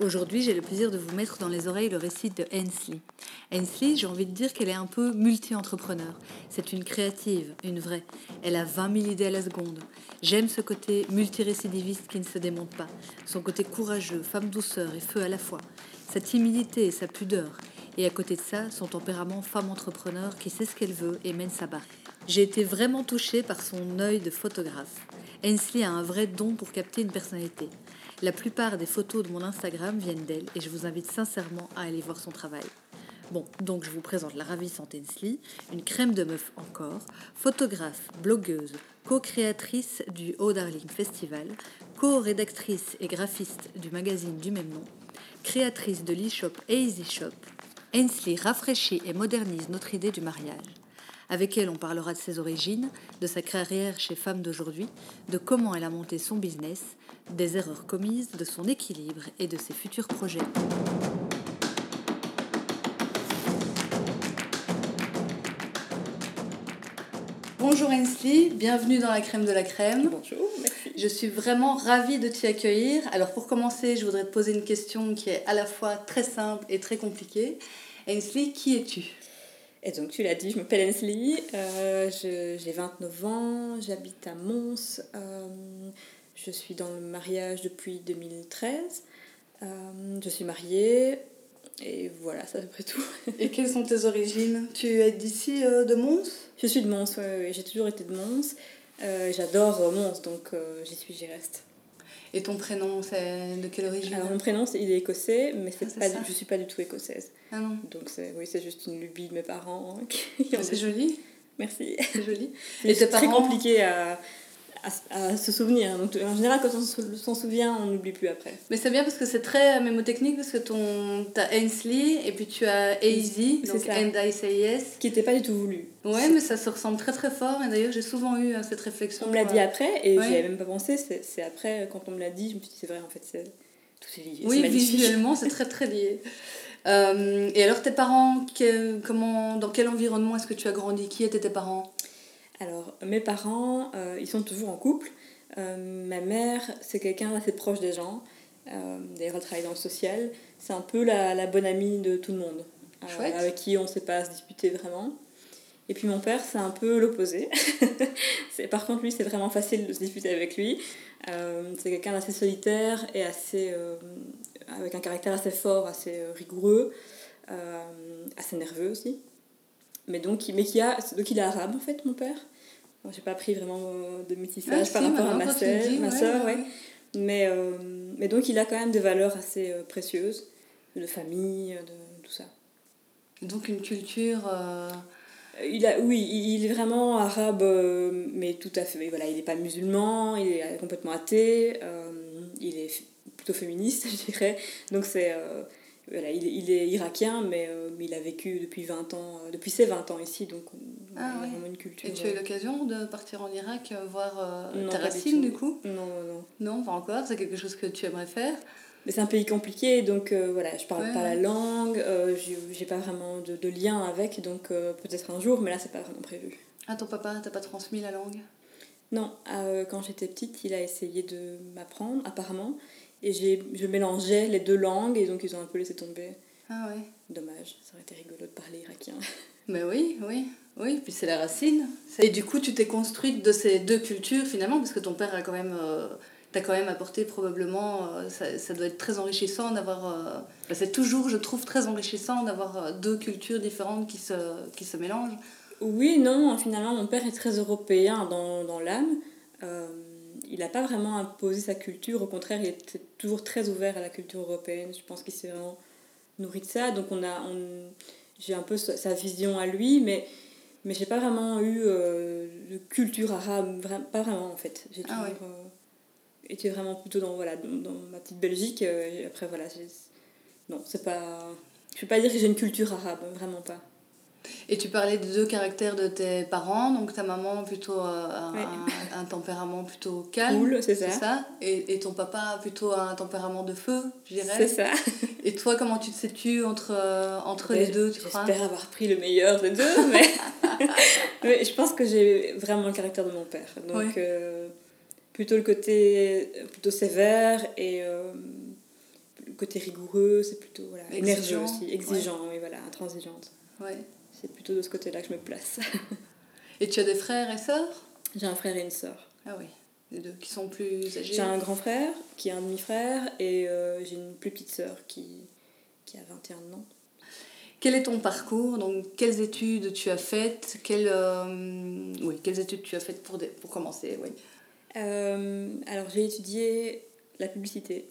Aujourd'hui, j'ai le plaisir de vous mettre dans les oreilles le récit de Hensley. Hensley, j'ai envie de dire qu'elle est un peu multi-entrepreneur. C'est une créative, une vraie. Elle a 20 000 idées à la seconde. J'aime ce côté multirécidiviste qui ne se démonte pas. Son côté courageux, femme douceur et feu à la fois. Sa timidité et sa pudeur. Et à côté de ça, son tempérament femme entrepreneur qui sait ce qu'elle veut et mène sa barre. J'ai été vraiment touchée par son œil de photographe. Hensley a un vrai don pour capter une personnalité. La plupart des photos de mon Instagram viennent d'elle et je vous invite sincèrement à aller voir son travail. Bon, donc je vous présente la ravissante Hensley, une crème de meuf encore, photographe, blogueuse, co-créatrice du Oh Darling Festival, co-rédactrice et graphiste du magazine du même nom, créatrice de l'e-shop Easy Shop. Hensley rafraîchit et modernise notre idée du mariage. Avec elle, on parlera de ses origines, de sa carrière chez Femmes d'aujourd'hui, de comment elle a monté son business, des erreurs commises, de son équilibre et de ses futurs projets. Bonjour Ainsley, bienvenue dans la crème de la crème. Bonjour, merci. Je suis vraiment ravie de t'y accueillir. Alors pour commencer, je voudrais te poser une question qui est à la fois très simple et très compliquée. Ainsley, qui es-tu? Et donc tu l'as dit, je m'appelle Ainsley, euh, j'ai 29 ans, j'habite à Mons, euh, je suis dans le mariage depuis 2013. Euh, je suis mariée. Et voilà, ça c'est tout. Et quelles sont tes origines? Tu es d'ici, euh, de Mons? Je suis de Mons, oui, j'ai toujours été de Mons. Euh, j'adore Mons, donc j'y suis, j'y reste. Et ton prénom, c'est de quelle origine? Alors, mon prénom, il est écossais, mais c'est ah, pas, je suis pas du tout écossaise. Ah non Donc, oui, c'est juste une lubie de mes parents. C'est joli. Merci. C'est joli. Et c'est très compliqué à, à, se souvenir. Donc, en général, quand on s'en souvient, on n'oublie plus après. Mais c'est bien parce que c'est très mémotechnique parce que ton as Ainsley et puis tu as Easy, donc And I Say Yes. Qui n'était pas du tout voulu. Ouais, mais ça se ressemble très très fort. Et d'ailleurs, j'ai souvent eu euh, cette réflexion. On me l'a dit après et j'y avais même pas pensé. C'est après, quand on me l'a dit, je me suis dit, c'est vrai, en fait, c'est tout est lié. Oui, visuellement, c'est très très lié. Euh, et alors, tes parents, comment, dans quel environnement est-ce que tu as grandi? Qui étaient tes parents? Alors, mes parents, euh, ils sont toujours en couple. Euh, ma mère, c'est quelqu'un d'assez proche des gens. Euh, d'ailleurs, elle travaille dans le social. C'est un peu la, la, bonne amie de tout le monde. avec qui on ne sait pas se disputer vraiment. Et puis mon père, c'est un peu l'opposé. par contre, lui, c'est vraiment facile de se disputer avec lui. c'est quelqu'un d'assez solitaire et assez, avec un caractère assez fort, assez rigoureux, assez nerveux aussi mais donc mais qui a donc il est arabe en fait mon père bon, j'ai pas pris vraiment euh, de métissage ah, par rapport à ma soeur ma soeur ouais, mais euh, mais donc il a quand même des valeurs assez euh, précieuses de famille de tout ça donc une culture il a, oui, il est vraiment arabe, mais tout à fait. Voilà, il n'est pas musulman, il est complètement athée, il est plutôt féministe, je dirais. Donc c'est voilà, il, il, est irakien, mais, euh, mais, il a vécu depuis 20 ans, euh, depuis ses 20 ans ici, donc on, ah, a vraiment une culture. Et tu as eu l'occasion de partir en Irak, euh, voir ta racine du coup? Non, non. Non, pas encore, c'est quelque chose que tu aimerais faire? Mais c'est un pays compliqué, donc voilà, je parle pas la langue, j'ai pas vraiment de, de, lien avec, donc peut-être un jour, mais là c'est pas vraiment prévu. Ah, ton papa t'as pas transmis la langue? Non, quand j'étais petite, il a essayé de m'apprendre, apparemment, et je mélangeais les deux langues et donc ils ont un peu laissé tomber. Ah ouais. Dommage, ça aurait été rigolo de parler irakien. Mais oui, oui, oui, puis c'est la racine. Et du coup, tu t'es construite de ces deux cultures finalement, parce que ton père a quand même. Euh, t'as quand même apporté probablement. Euh, ça, ça, doit être très enrichissant d'avoir. Euh, c'est toujours, je trouve, très enrichissant d'avoir deux cultures différentes qui se, qui se mélangent. Oui, non, finalement, mon père est très européen dans, dans l'âme il n'a pas vraiment imposé sa culture, au contraire, il était toujours très ouvert à la culture européenne. Je pense qu'il s'est vraiment nourri de ça. Donc on a, on, j'ai un peu sa vision à lui, mais, mais j'ai pas vraiment eu euh, de culture arabe, pas vraiment en fait. J'ai ah toujours euh, été vraiment plutôt dans, voilà, dans, ma petite Belgique. Euh, et après, voilà, non, c'est pas. Je peux pas dire que j'ai une culture arabe, vraiment pas. Et tu parlais des deux caractères de tes parents, donc ta maman plutôt euh, un, un, tempérament plutôt calme. Cool, c'est ça. Et, et, ton papa plutôt un tempérament de feu, je dirais. C'est ça. Et toi, comment tu te situes entre, euh, entre les deux, tu crois? J'espère avoir pris le meilleur des deux, mais... mais je pense que j'ai vraiment le caractère de mon père. Donc, euh, plutôt le côté plutôt sévère et le côté rigoureux, c'est plutôt voilà, énergieux aussi, exigeant, oui, voilà, intransigeante. Ouais c'est plutôt de ce côté-là que je me place. et tu as des frères et sœurs? J'ai un frère et une sœur. Ah oui, les deux qui sont plus âgés J'ai un grand frère qui est un demi-frère et euh, j'ai une plus petite sœur qui, qui a 21 ans. Quel est ton parcours? Donc, quelles études tu as faites? Quelles, euh, oui, quelles études tu as faites pour, pour commencer oui. Euh, alors, j'ai étudié la publicité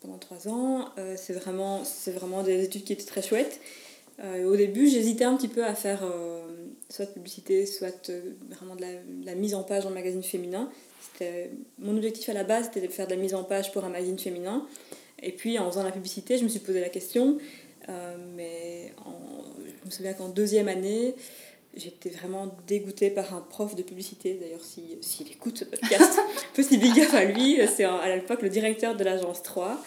pendant trois ans. c'est vraiment, vraiment des études qui étaient très chouettes. Euh, au début, j'hésitais un petit peu à faire euh, soit publicité, soit euh, vraiment de la, la, mise en page en magazine féminin. Mon objectif à la base, c'était de faire de la mise en page pour un magazine féminin. Et puis, en faisant la publicité, je me suis posé la question. mais je me souviens qu'en deuxième année, j'étais vraiment dégoûtée par un prof de publicité. D'ailleurs, s'il si, écoute ce podcast, petit big up à lui. C'est à l'époque le directeur de l'agence 3,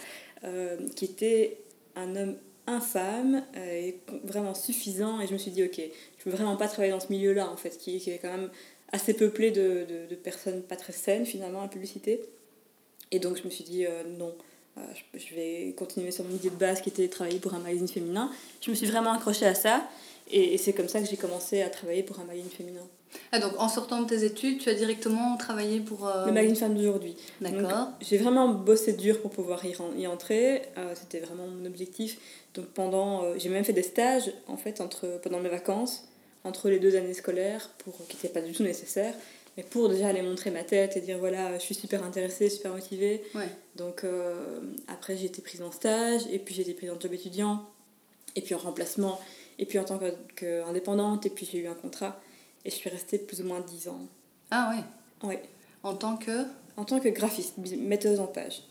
qui était un homme infâme euh, et vraiment suffisant. Et je me suis dit, ok, je veux vraiment pas travailler dans ce milieu-là, en fait, qui, est quand même assez peuplé de, de, personnes pas très saines, finalement, la publicité. Et donc, je me suis dit, euh, non, euh, je, vais continuer sur mon idée de base qui était de travailler pour un magazine féminin. Je me suis vraiment accrochée à ça. Et c'est comme ça que j'ai commencé à travailler pour un magazine féminin. Ah, donc en sortant de tes études, tu as directement travaillé pour... Le magazine Femme d'aujourd'hui. D'accord. J'ai vraiment bossé dur pour pouvoir y, y entrer. C'était vraiment mon objectif. Donc pendant, euh, j'ai même fait des stages en fait entre, pendant mes vacances, entre les deux années scolaires, pour, qui n'étaient pas du tout nécessaires, mais pour déjà aller montrer ma tête et dire voilà, je suis super intéressée, super motivée. Donc euh, après j'ai été prise en stage, et puis j'ai été prise en job étudiant, et puis en remplacement, et puis en tant qu'indépendante, et puis j'ai eu un contrat, et je suis restée plus ou moins 10 ans. Ah ouais Oui. En tant que En tant que graphiste, metteuse en page.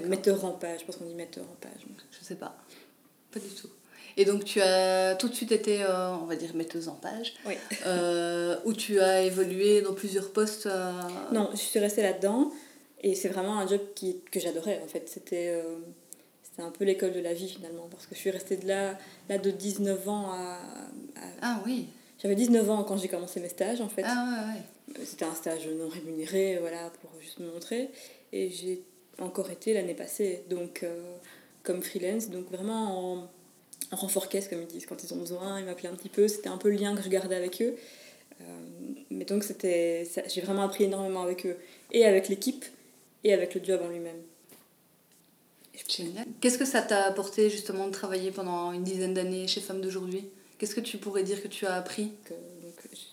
Metteur en page, je pense qu'on dit metteur en page. Je sais pas. Pas du tout. Et donc tu as tout de suite été, euh, on va dire, metteuse en page. Oui. Euh, où tu as évolué dans plusieurs postes. Euh, non, je suis restée là-dedans. Et c'est vraiment un job qui, que j'adorais en fait. C'était c'était un peu l'école de la vie finalement. Parce que je suis restée de là, là de 19 ans à. Ah oui. J'avais 19 ans quand j'ai commencé mes stages en fait. Ah ouais, ouais. C'était un stage non rémunéré, voilà, pour juste me montrer. Et j'ai encore été l'année passée. Donc comme freelance, donc vraiment en, en renfort caisse, comme ils disent, quand ils ont besoin, ils m'appelaient un petit peu, c'était un peu le lien que je gardais avec eux. Euh, mais donc c'était, j'ai vraiment appris énormément avec eux, et avec l'équipe, et avec le job en lui-même. Qu'est-ce que ça t'a apporté justement de travailler pendant une dizaine d'années chez Femmes d'aujourd'hui? Qu'est-ce que tu pourrais dire que tu as appris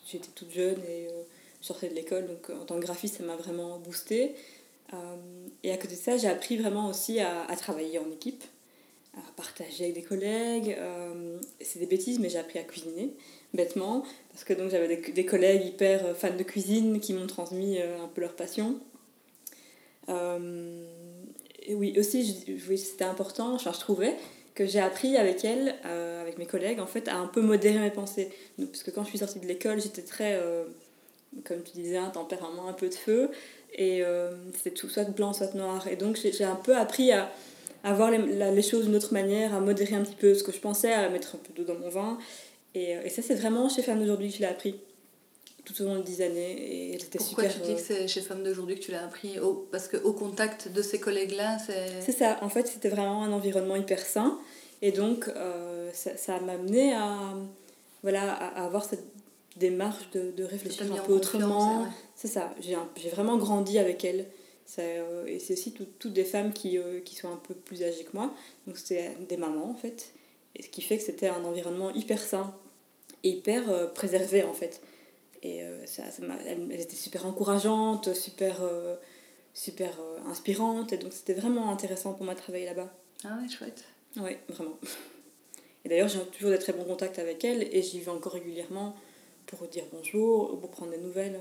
J'étais toute jeune et euh, je sortais de l'école, donc en tant que graphiste, ça m'a vraiment boosté. Euh, et à côté de ça, j'ai appris vraiment aussi à, travailler en équipe, à partager avec des collègues. Euh, c'est des bêtises, mais j'ai appris à cuisiner, bêtement, parce que j'avais des, collègues hyper fans de cuisine qui m'ont transmis euh, un peu leur passion. et oui, aussi, c'était important, enfin, je trouvais que j'ai appris avec elle, avec mes collègues, en fait, à un peu modérer mes pensées. parce que quand je suis sortie de l'école, j'étais très, comme tu disais, un tempérament un peu de feu. Et euh, c'était tout soit blanc, soit noir. Et donc j'ai un peu appris à, à voir les, choses d'une autre manière, à modérer un petit peu ce que je pensais, à mettre un peu d'eau dans mon vin. Et, euh, ça, c'est vraiment chez Femmes d'aujourd'hui que je l'ai appris tout au long de dix années. Et Pourquoi tu dis que c'est chez Femmes d'aujourd'hui que tu l'as appris au, Parce qu'au contact de ces collègues-là, c'est... C'est ça. En fait, c'était vraiment un environnement hyper sain. Et donc, euh, ça m'a amené à, voilà, à, avoir cette démarche de, de réfléchir un peu autrement. C'est ça, j'ai vraiment grandi avec elle. Euh, et c'est aussi toutes des femmes qui, euh, qui sont un peu plus âgées que moi. Donc c'était des mamans en fait. Et ce qui fait que c'était un environnement hyper sain et hyper euh, préservé en fait. Et ça, ça elle, était super encourageante, super, super inspirante. Et donc c'était vraiment intéressant pour moi de travailler là-bas. Ah ouais, chouette. Oui, vraiment. Et d'ailleurs, j'ai toujours des très bons contacts avec elle et j'y vais encore régulièrement pour dire bonjour, pour prendre des nouvelles.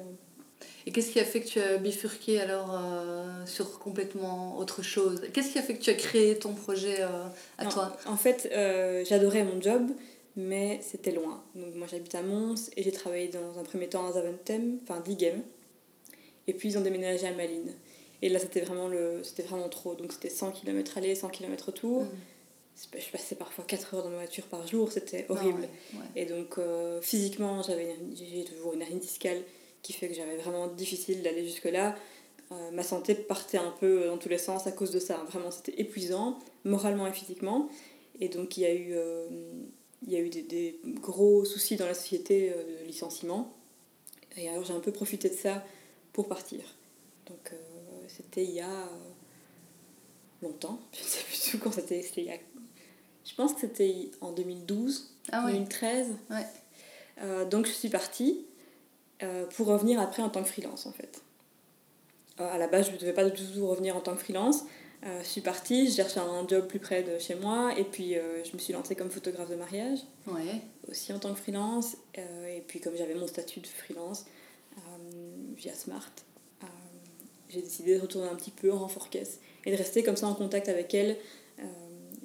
Et qu'est-ce qui a fait que tu as bifurqué alors euh, sur complètement autre chose? Qu'est-ce qui a fait que tu as créé ton projet euh, à toi? En fait, euh, j'adorais mon job, mais c'était loin. Donc moi j'habite à Mons et j'ai travaillé dans un premier temps à Zaventem, enfin Digem. Et puis ils ont déménagé à Malines. Et là c'était vraiment, le, c'était vraiment trop. Donc c'était 100 km aller, 100 km retour. Mm. Je passais parfois 4 heures dans ma voiture par jour, c'était horrible. Ah ouais, ouais. Et donc physiquement, j'avais j'ai toujours une hernie discale qui fait que j'avais vraiment difficile d'aller jusque-là. Euh, ma santé partait un peu dans tous les sens à cause de ça. Vraiment, c'était épuisant, moralement et physiquement. Et donc, il y a eu, euh, il y a eu des, des gros soucis dans la société euh, de licenciement. Et alors, j'ai un peu profité de ça pour partir. Donc, euh, c'était il y a euh, longtemps. Je ne sais plus tout quand c'était. c'était il y a- Je pense que c'était en 2012, Ah ouais. 2013. Ouais. Euh, donc je suis partie euh, pour revenir après en tant que freelance en fait. À la base, je ne devais pas du tout revenir en tant que freelance. Euh, je suis partie, je cherchais un job plus près de chez moi et puis euh, je me suis lancée comme photographe de mariage, Ouais. aussi en tant que freelance. Euh, et puis comme j'avais mon statut de freelance via Smart, j'ai décidé de retourner un petit peu en renfort caisse et de rester comme ça en contact avec elle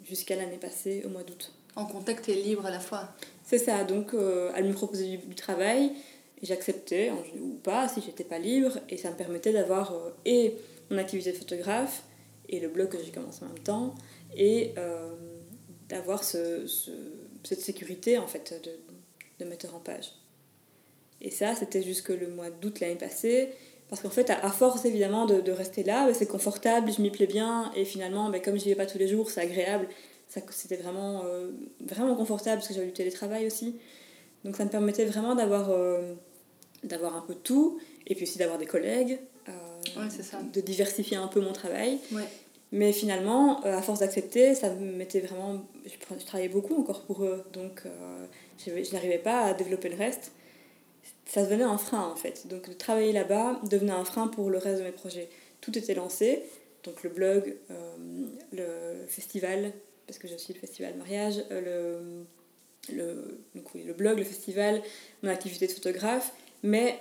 jusqu'à l'année passée, au mois d'août. En contact et libre à la fois. C'est ça, donc elle me proposait du, du travail, et j'acceptais ou pas si j'étais pas libre, et ça me permettait d'avoir et mon activité de photographe, et le blog que j'ai commencé en même temps, et euh, d'avoir ce, ce- cette sécurité en fait de, de metteur en page. Et ça, c'était jusque le mois d'août l'année passée, parce qu'en fait, à, à force évidemment de, de rester là, bah, c'est confortable, je m'y plais bien, et finalement, bah, comme je n'y vais pas tous les jours, c'est agréable, c'était vraiment, euh, vraiment confortable parce que j'avais du télétravail aussi. Donc ça me permettait vraiment d'avoir euh, d'avoir un peu tout et puis aussi d'avoir des collègues, euh, Ouais, c'est ça. de diversifier un peu mon travail. Ouais. Mais finalement, euh, à force d'accepter, ça me mettait vraiment. Je, travaillais beaucoup encore pour eux, donc euh, je, n'arrivais pas à développer le reste. Ça devenait un frein en fait. Donc de travailler là-bas devenait un frein pour le reste de mes projets. Tout était lancé, donc le blog, euh, le festival, parce que j'ai aussi le festival mariage, le, le, le blog, le festival, mon activité de photographe, mais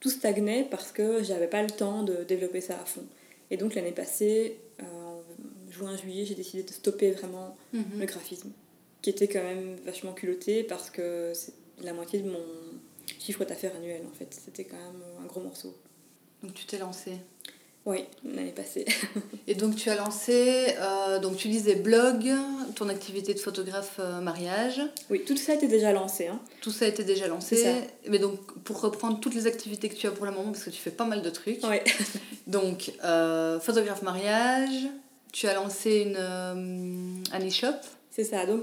tout stagnait parce que j'avais pas le temps de développer ça à fond. Et donc l'année passée, en juin-juillet, j'ai décidé de stopper vraiment Mhm. le graphisme, qui était quand même vachement culotté parce que c'est la moitié de mon chiffre d'affaires annuel en fait. C'était quand même un gros morceau. Donc tu t'es lancé. Oui, l'année passée. Et donc tu as lancé, euh, donc tu disais blog, ton activité de photographe euh, mariage, oui, tout ça était déjà lancé. Hein. tout ça été déjà lancé. Mais donc pour reprendre toutes les activités que tu as pour le moment, parce que tu fais pas mal de trucs. Ouais. Donc euh, photographe mariage, tu as lancé une, un e-shop. C'est ça. Donc,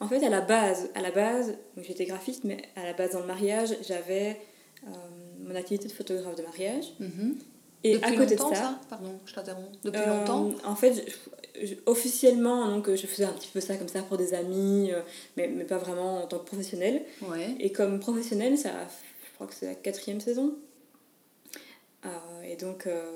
en fait, à la base, à la base, j'étais graphiste, mais à la base dans le mariage, j'avais mon activité de photographe de mariage. Mhm. Et Depuis à côté de ça, ça Pardon, je t'interromps. Depuis euh, longtemps En fait, je- je- officiellement, donc je faisais un petit peu ça comme ça pour des amis, euh, mais, mais pas vraiment en tant que professionnel. Ouais. Et comme professionnel, ça, je crois que c'est la quatrième saison. Euh, et donc, euh,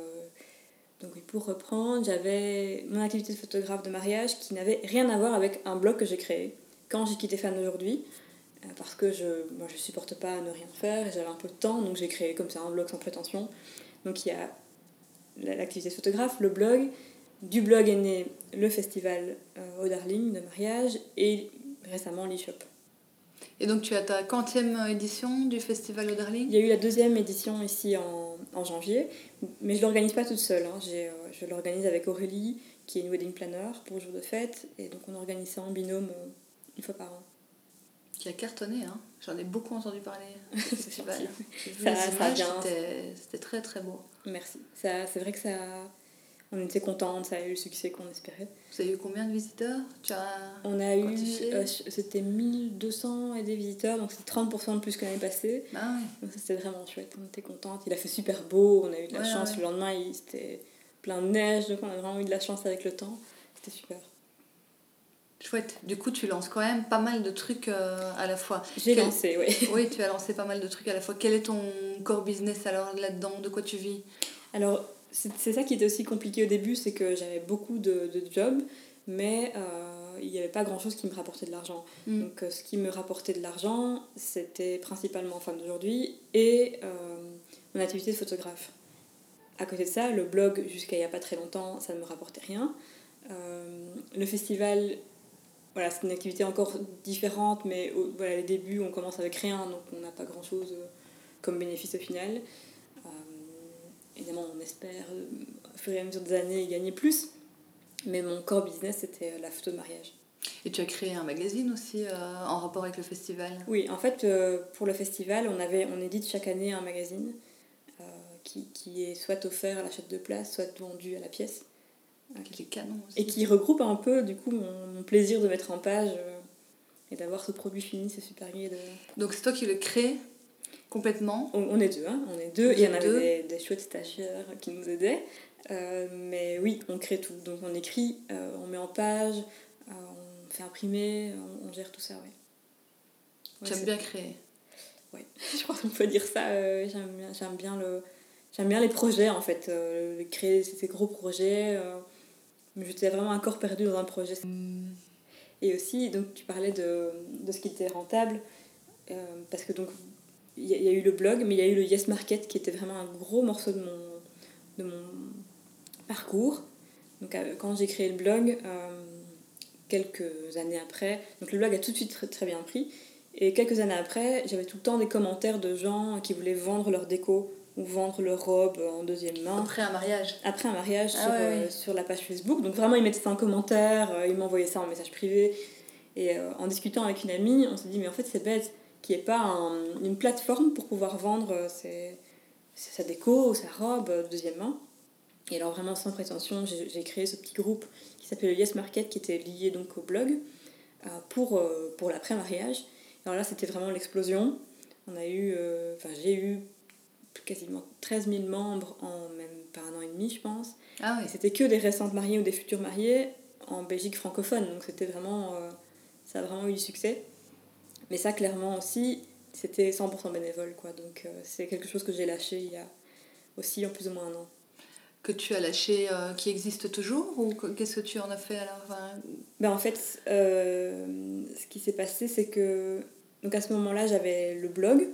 donc oui, pour reprendre, j'avais mon activité de photographe de mariage qui n'avait rien à voir avec un blog que j'ai créé quand j'ai quitté Fan aujourd'hui. euh, Parce que je moi, je supporte pas ne rien faire et j'avais un peu de temps, donc j'ai créé comme ça un blog sans prétention. Donc il y a la- l'activité photographe, le blog. Du blog est né le festival euh, au Darling de mariage et récemment l'e-shop. Et donc tu as ta quantième édition du festival au Darling? Il y a eu la deuxième édition ici en, en janvier, mais je l'organise pas toute seule. hein. Euh, je l'organise avec Aurélie, qui est une wedding planner pour le jour de fête, et donc on organise ça en binôme euh, une fois par an. Qui a cartonné, hein. J'en ai beaucoup entendu parler festival. Ça- ça c'était- très très beau. Merci. C'est vrai que ça, on était contente, ça a eu le succès qu'on espérait. Vous avez eu combien de visiteurs? Tu as... On a eu, euh, c'était 1200 et des visiteurs, donc c'est 30% de plus que l'année passée. Ah ouais. Donc c'était vraiment chouette, on était contente. Il a fait super beau, on a eu de la Ouais, chance. ouais. Le lendemain, il, c'était plein de neige, donc on a vraiment eu de la chance avec le temps. C'était super. Chouette. Du coup, tu lances quand même pas mal de trucs euh, à la fois. J'ai Quel- lancé, oui. Oui, tu as lancé pas mal de trucs à la fois. Quel est ton core business alors là-dedans? De quoi tu vis? Alors, c'est ça qui était aussi compliqué au début, c'est que j'avais beaucoup de, de jobs, mais euh, il n'y avait pas grand-chose qui me rapportait de l'argent. Mm. Donc, euh, ce qui me rapportait de l'argent, c'était principalement Femme d'aujourd'hui et euh, mon activité de photographe. À côté de ça, le blog, jusqu'à il n'y a pas très longtemps, ça ne me rapportait rien. Le festival, voilà, c'est une activité encore différente, mais au, voilà, les débuts, on commence avec rien, donc on n'a pas grand-chose euh, comme bénéfice au final. Euh, évidemment, on espère, au fur et à mesure des années, gagner plus. Mais mon core business, c'était la photo de mariage. Et tu as créé un magazine aussi en rapport avec le festival? Oui, en fait, pour le festival, on, avait, on édite chaque année un magazine qui, qui, est soit offert à l'achat de place, soit vendu à la pièce. Qui est canon aussi. Et qui regroupe un peu, du coup, mon, plaisir de mettre en page euh, et d'avoir ce produit fini, c'est super gai. De... Donc c'est toi qui le crée complètement On, est deux, hein, on est deux. et on avait des, des, chouettes stagiaires qui nous aidaient. Euh, mais oui, on crée tout. Donc on écrit, euh, on met en page, on fait imprimer, on, gère tout ça, ouais. ouais J'aime bien créer. Oui, je crois qu'on peut dire ça. J'aime bien, bien le j'aime bien les projets en fait, euh, créer ces gros projets. Euh, j'étais vraiment un corps perdu dans un projet. Et aussi, donc tu parlais de, de ce qui était rentable, euh, parce que donc il y, a eu le blog, mais il y a eu le Yes Market qui était vraiment un gros morceau de mon, de mon parcours. Donc quand j'ai créé le blog, quelques années après, donc le blog a tout de suite très, très bien pris. Et quelques années après, j'avais tout le temps des commentaires de gens qui voulaient vendre leur déco ou vendre leur robe en deuxième main. Après un mariage Après un mariage ah sur, euh, sur, la page Facebook. Donc vraiment, ils mettaient ça en commentaire, euh, ils m'envoyaient ça en message privé. Et euh, en discutant avec une amie, on s'est dit, mais en fait, c'est bête qu'il n'y ait pas une plateforme pour pouvoir vendre ses, sa déco ou sa robe deuxième main. Et alors vraiment, sans prétention, j'ai créé ce petit groupe qui s'appelle le Yes Market, qui était lié donc au blog, pour, pour l'après-mariage. Alors là, c'était vraiment l'explosion. On a eu, enfin j'ai eu quasiment 13 000 membres en même pas un an et demi, je pense. Ah oui. Et c'était que des récentes mariées ou des futures mariées en Belgique francophone. Donc c'était vraiment. Euh, ça a vraiment eu du succès. Mais ça, clairement aussi, c'était 100% bénévole. Quoi. Donc euh, c'est quelque chose que j'ai lâché il y a aussi en plus ou moins un an. Que tu as lâché, euh, qui existe toujours Ou qu'est-ce que tu en as fait alors ben, En fait, ce qui s'est passé, c'est que. Donc à ce moment-là, j'avais le blog,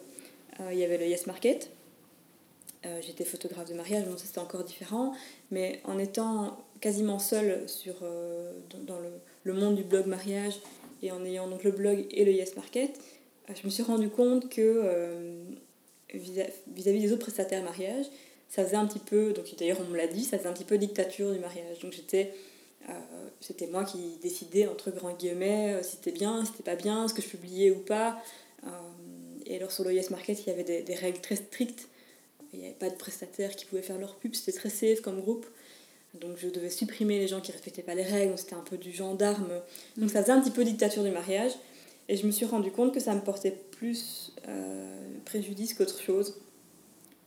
il y avait le Yes Market. Euh, j'étais photographe de mariage, donc c'était encore différent. Mais en étant quasiment seule sur, euh, dans, le, le, monde du blog mariage et en ayant donc le blog et le Yes Market, euh, je me suis rendu compte que vis-à-vis des autres prestataires mariage, ça faisait un petit peu, donc d'ailleurs on me l'a dit, ça faisait un petit peu dictature du mariage. Donc j'étais, c'était moi qui décidais entre grands guillemets si c'était bien, si c'était pas bien, ce que je publiais ou pas. et alors sur le Yes Market, il y avait des, des règles très strictes il n'y avait pas de prestataires qui pouvaient faire leur pub, c'était très safe comme groupe. Donc je devais supprimer les gens qui ne respectaient pas les règles, c'était un peu du gendarme. Donc ça faisait un petit peu dictature du mariage. Et je me suis rendu compte que ça me portait plus euh, préjudice qu'autre chose.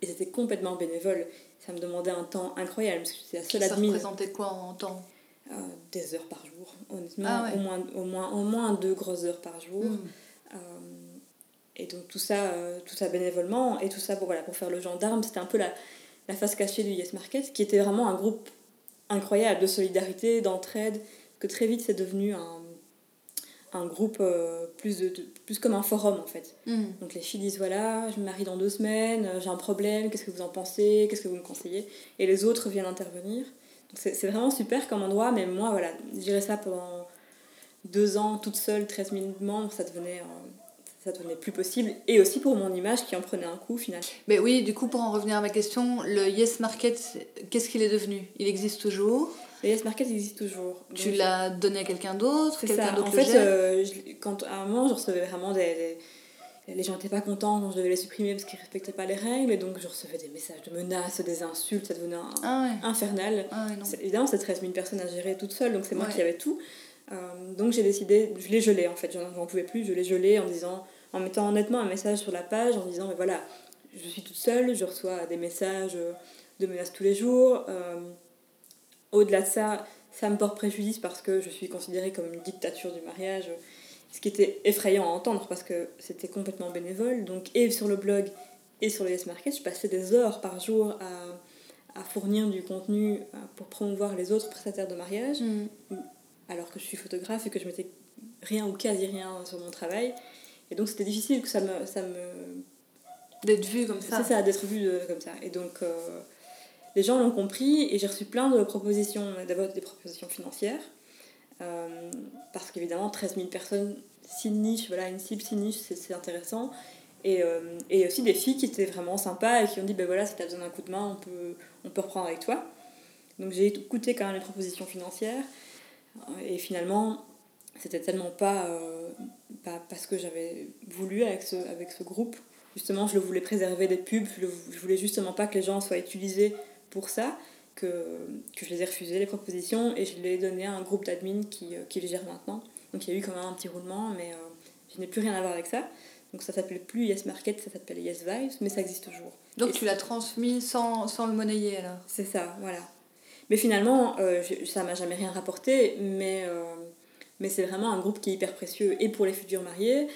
Et c'était complètement bénévole. Ça me demandait un temps incroyable, parce que j'étais la seule ça admin. Ça représentait quoi en temps? Euh, Des heures par jour, honnêtement. Ah au, moins, au, moins, au moins deux grosses heures par jour. Hmm. Euh, et donc tout ça, euh, tout ça bénévolement, et tout ça pour, voilà, pour faire le gendarme, c'était un peu la, la face cachée du Yes Market, qui était vraiment un groupe incroyable de solidarité, d'entraide, que très vite c'est devenu un, un groupe euh, plus, de, plus comme un forum en fait. Mm. Donc les filles disent voilà, je me marie dans deux semaines, euh, j'ai un problème, qu'est-ce que vous en pensez, qu'est-ce que vous me conseillez? Et les autres viennent intervenir. Donc c'est vraiment super comme endroit, mais moi voilà, gérer ça pendant deux ans toute seule, 13 000 membres, ça devenait ça devenait plus possible. Et aussi pour mon image qui en prenait un coup final. Mais oui, du coup, pour en revenir à ma question, le Yes Market, qu'est-ce qu'il est devenu? Il existe toujours? Le Yes Market existe toujours. Tu l'as donné à quelqu'un d'autre Quelqu'un d'autre En fait, euh, quand, à un moment, je recevais vraiment des, Les gens n'étaient pas contents quand je devais les supprimer parce qu'ils ne respectaient pas les règles. Et donc, je recevais des messages de menaces, des insultes. Ça devenait ah infernal. Ah évidemment, c'est 13 000 personnes à gérer toute seule. Donc, c'est moi qui avais tout. Euh, donc j'ai décidé, je l'ai gelé en fait, j'en pouvais plus, je l'ai gelé en disant, en mettant honnêtement un message sur la page en disant, mais voilà, je suis toute seule, je reçois des messages de menaces tous les jours. Euh, au-delà de ça, ça me porte préjudice parce que je suis considérée comme une dictature du mariage, ce qui était effrayant à entendre parce que c'était complètement bénévole. Donc, et sur le blog et sur le Yes Market, je passais des heures par jour à, à fournir du contenu euh, pour promouvoir les autres prestataires de mariage. Mm alors que je suis photographe et que je mettais rien ou quasi rien sur mon travail. Et donc c'était difficile que ça me, ça me D'être vu comme ça. C'est ça, d'être vu de- comme ça. Et donc, euh, les gens l'ont compris et j'ai reçu plein de propositions, d'abord des propositions financières. euh, parce qu'évidemment, 13 000 personnes, 6 niches, voilà, une cible, 6 niches, c'est intéressant. Et, euh, et aussi des filles qui étaient vraiment sympas et qui ont dit ben voilà, si tu as besoin d'un coup de main, on peut, on peut reprendre avec toi. Donc j'ai écouté quand même les propositions financières. Et finalement, c'était tellement pas, euh, pas, pas ce que j'avais voulu avec ce, avec ce groupe. Justement, je le voulais préserver des pubs, je, le- je voulais justement pas que les gens soient utilisés pour ça, que, que je les ai refusé les propositions et je les ai donné à un groupe d'admin qui, euh, qui les gère maintenant. Donc il y a eu quand même un petit roulement, mais euh, je n'ai plus rien à voir avec ça. Donc ça s'appelle plus Yes Market, ça s'appelle Yes Vibes, mais ça existe toujours. Donc Et tu l'as transmis sans, sans le monnayer alors? C'est ça, voilà. Mais finalement, euh, je- ça m'a jamais rien rapporté, mais, mais c'est vraiment un groupe qui est hyper précieux, et pour les futurs mariés,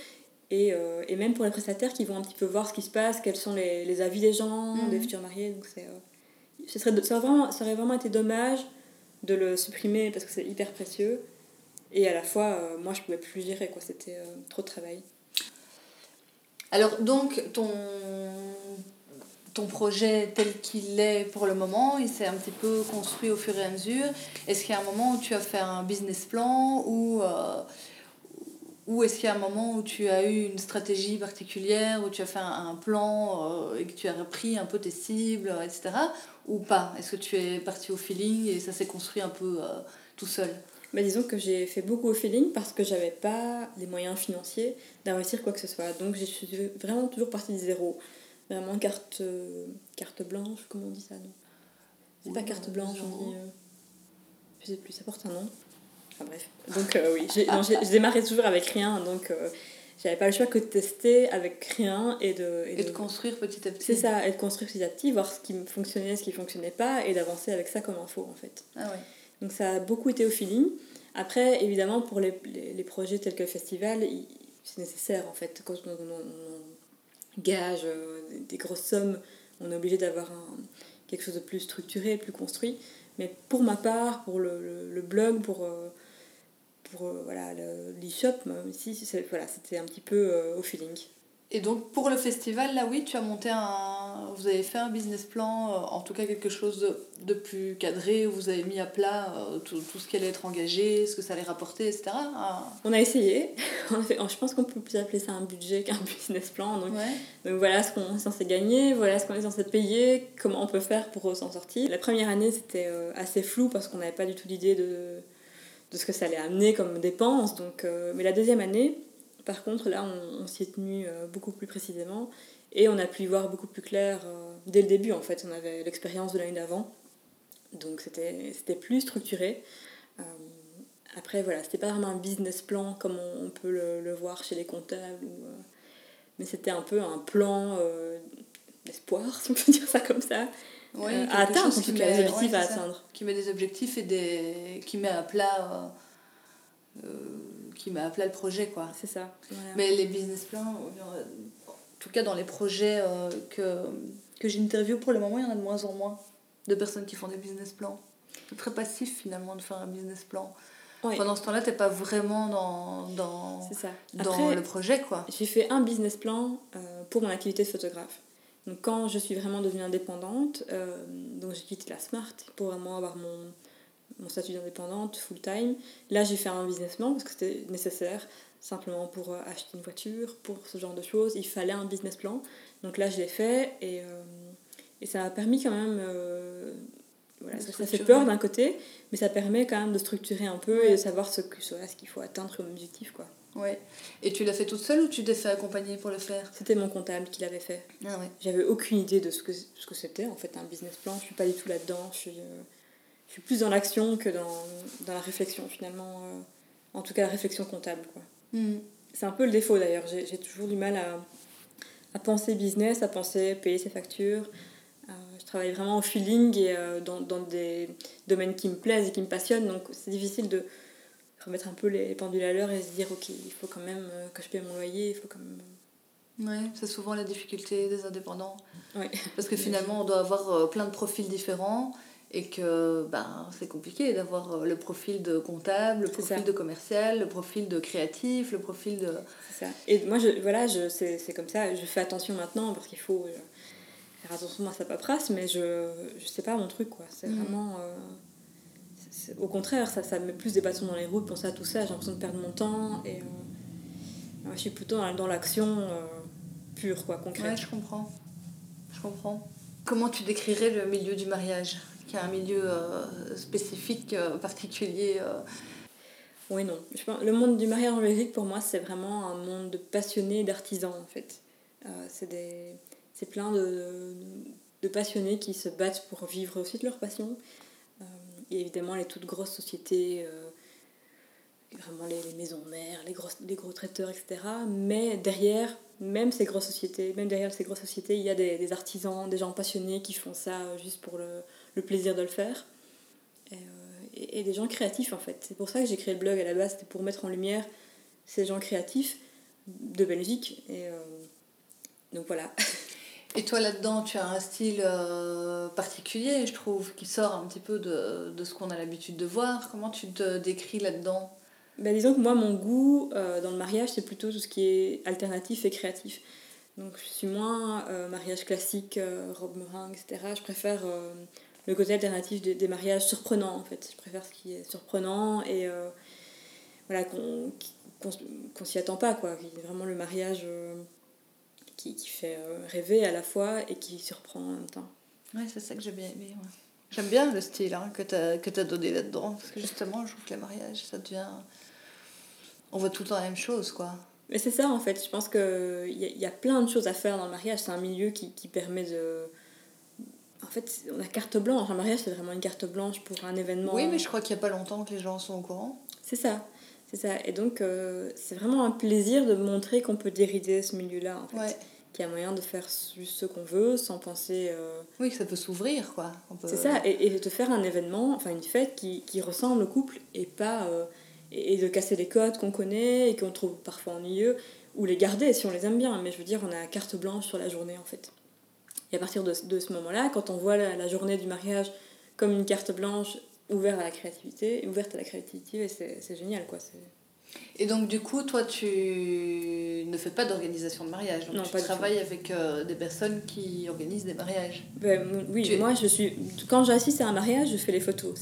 et, euh, et même pour les prestataires qui vont un petit peu voir ce qui se passe, quels sont les, les avis des gens, Mhm. des futurs mariés. Donc c'est, euh, ce serait, ça, aurait vraiment, ça aurait vraiment été dommage de le supprimer parce que c'est hyper précieux. Et à la fois, euh, moi, je pouvais plus gérer, quoi. C'était trop de travail. Alors donc ton, ton projet tel qu'il est pour le moment, il s'est un petit peu construit au fur et à mesure. Est-ce qu'il y a un moment où tu as fait un business plan ou, euh, ou est-ce qu'il y a un moment où tu as eu une stratégie particulière, où tu as fait un, plan euh, et que tu as repris un peu tes cibles, etc. Ou pas? Est-ce que tu es parti au feeling et ça s'est construit un peu euh, tout seul? Bah, disons que j'ai fait beaucoup au feeling parce que j'avais pas les moyens financiers d'investir quoi que ce soit. Donc je suis vraiment toujours partie de zéro. Vraiment carte, euh, carte blanche, comment on dit ça non C'est Oui, pas carte euh, blanche, on dit. euh, je sais plus, ça porte un nom. Enfin bref. Donc oui, j'ai non, j'ai- je démarrais toujours avec rien. Donc j'avais pas le choix que de tester avec rien et de. Et de construire petit à petit C'est ça, et de construire petit à petit, voir ce qui fonctionnait, ce qui fonctionnait pas, et d'avancer avec ça comme info en fait. Ah ouais. Donc ça a beaucoup été au feeling. Après, évidemment, pour les, les, les projets tels que le festival, c'est nécessaire en fait. Quand on, on- on gage euh, des, grosses sommes, on est obligé d'avoir quelque chose de plus structuré, plus construit. Mais pour ma part, pour le, le, blog, pour, euh, pour euh, voilà, le- l'e-shop, c'est- voilà, c'était un petit peu au feeling. Et donc pour le festival, là oui, tu as monté un... Vous avez fait un business plan, euh, en tout cas quelque chose de, de plus cadré, où vous avez mis à plat euh, tout, tout ce qui allait être engagé, ce que ça allait rapporter, etc. On a essayé. On a fait- je pense qu'on peut plus appeler ça un budget qu'un business plan. Donc ouais. Donc voilà ce qu'on est censé gagner, voilà ce qu'on est censé payer, comment on peut faire pour s'en sortir. La première année c'était euh, assez flou parce qu'on n'avait pas du tout d'idée de, de ce que ça allait amener comme dépenses. Donc, euh, mais la deuxième année, par contre, là on, on s'y est tenu euh, beaucoup plus précisément et on a pu y voir beaucoup plus clair euh, dès le début en fait. On avait l'expérience de l'année d'avant, donc c'était plus structuré. Euh, après voilà, c'était pas vraiment un business plan comme on, peut le, le voir chez les comptables ou, euh, mais c'était un peu un plan euh, d'espoir, si on peut dire ça comme ça, euh, à atteindre, qui tout cas, met- les objectifs ouais, à ça. atteindre. Qui met des objectifs et des... qui met à plat... qui met à plat le projet, quoi. C'est ça. Mais les business plans, en tout cas dans les projets euh, que, que j'interviewe pour le moment, il y en a de moins en moins de personnes qui font des business plans. C'est très passif finalement de faire un business plan. Ouais, Pendant ce temps-là, t'es pas vraiment dans, dans, c'est ça. dans Après, le projet, quoi. j'ai fait un business plan euh, pour mon activité de photographe. Donc quand je suis vraiment devenue indépendante, euh, donc j'ai quitté la Smart pour vraiment avoir mon, mon statut d'indépendante full time. Là j'ai fait un business plan parce que c'était nécessaire simplement pour euh, acheter une voiture, pour ce genre de choses. Il fallait un business plan. Donc là je l'ai fait et, euh, et ça m'a permis quand même... euh, voilà, ça, ça fait peur d'un côté, mais ça permet quand même de structurer un peu et de savoir ce que- ce qu'il faut atteindre comme objectif. quoi. Ouais. Et tu l'as fait toute seule ou tu t'es fait accompagner pour le faire? C'était mon comptable qui l'avait fait. Ah ouais. J'avais aucune idée de ce que, ce que c'était en fait un business plan. Je suis pas du tout là-dedans. Je suis, euh, suis plus dans l'action que dans, dans la réflexion finalement. euh, en tout cas, la réflexion comptable. quoi. Hmm. C'est un peu le défaut d'ailleurs. J'ai toujours du mal à, à penser business, à penser payer ses factures. Euh, je travaille vraiment au feeling et euh, dans, dans des domaines qui me plaisent et qui me passionnent. Donc c'est difficile de remettre un peu les, les pendules à l'heure et se dire ok, il faut quand même que je paye mon loyer, il faut quand même. Ouais, c'est souvent la difficulté des indépendants. Ouais. Parce que finalement, on doit avoir plein de profils différents. Et que ben, c'est compliqué d'avoir le profil de comptable, le profil de commercial, le profil de créatif, le profil de... C'est ça. Et moi, je, voilà, je, c'est, c'est comme ça, je fais attention maintenant parce qu'il faut euh, faire attention à sa paperasse, mais je, je sais pas mon truc, quoi. C'est mm. vraiment... Euh, au contraire, ça, ça me met plus des bâtons dans les roues de penser à tout ça, j'ai l'impression de perdre mon temps, et euh, je suis plutôt dans, dans l'action pure, quoi, concrète. Ouais, je comprends. Je comprends. Comment tu décrirais le milieu du mariage? Qui est un milieu euh, spécifique, euh, particulier euh. Oui, non. Je pense, le monde du mariage en Belgique, pour moi, c'est vraiment un monde de passionnés, d'artisans, en fait. c'est, plein de, de, passionnés qui se battent pour vivre aussi de leur passion. et évidemment, les toutes grosses sociétés, vraiment les, maisons mères, les, les gros traiteurs, etc. Mais derrière, même ces grosses sociétés, même derrière ces grosses sociétés, il y a des, des artisans, des gens passionnés qui font ça juste pour le, le plaisir de le faire. Euh, et, des gens créatifs en fait. C'est pour ça que j'ai créé le blog à la base, c'était pour mettre en lumière ces gens créatifs de Belgique. Et euh, donc voilà. Et toi là-dedans, tu as un style euh, particulier, je trouve, qui sort un petit peu de, de ce qu'on a l'habitude de voir. Comment tu te décris là-dedans? Ben, Disons que moi, mon goût dans le mariage, c'est plutôt tout ce qui est alternatif et créatif. Donc je suis moins mariage classique, robe meringue, etc. Je préfère le côté alternatif des, mariages surprenants en fait. Je préfère ce qui est surprenant et euh, voilà, qu'on qu s'y attend pas quoi. Vraiment le mariage euh, qui, qui, fait euh, rêver à la fois et qui surprend en même temps. Ouais, c'est ça que j'ai bien aimé. J'aime bien le style hein, que tu as, que as donné là-dedans parce que justement, je trouve que les mariages, ça devient. On voit tout le temps la même chose quoi. Mais c'est ça en fait, je pense qu'il y, y, a plein de choses à faire dans le mariage. C'est un milieu qui, qui permet de en fait, on a carte blanche. Un mariage, c'est vraiment une carte blanche pour un événement. Oui, mais je crois qu'il n'y a pas longtemps que les gens sont au courant. C'est ça. C'est ça. Et donc, euh, c'est vraiment un plaisir de montrer qu'on peut dérider ce milieu-là, en fait. Qu'il y a moyen de faire juste ce qu'on veut sans penser. Euh, oui, que ça peut s'ouvrir, quoi. C'est ça. Et, et de faire un événement, enfin une fête qui, qui ressemble au couple et pas. Euh, et, de casser les codes qu'on connaît et qu'on trouve parfois ennuyeux ou les garder si on les aime bien. Mais je veux dire, on a carte blanche sur la journée, en fait. Et à partir de, de ce moment-là, quand on voit la, journée du mariage comme une carte blanche ouverte à la créativité, ouverte à la créativité, c'est génial, quoi. Et donc, du coup, toi, tu ne fais pas d'organisation de mariage. Donc non, tu pas travailles avec euh, des personnes qui organisent des mariages. Ben, oui, moi, je suis... quand j'assiste à un mariage, je fais les photos.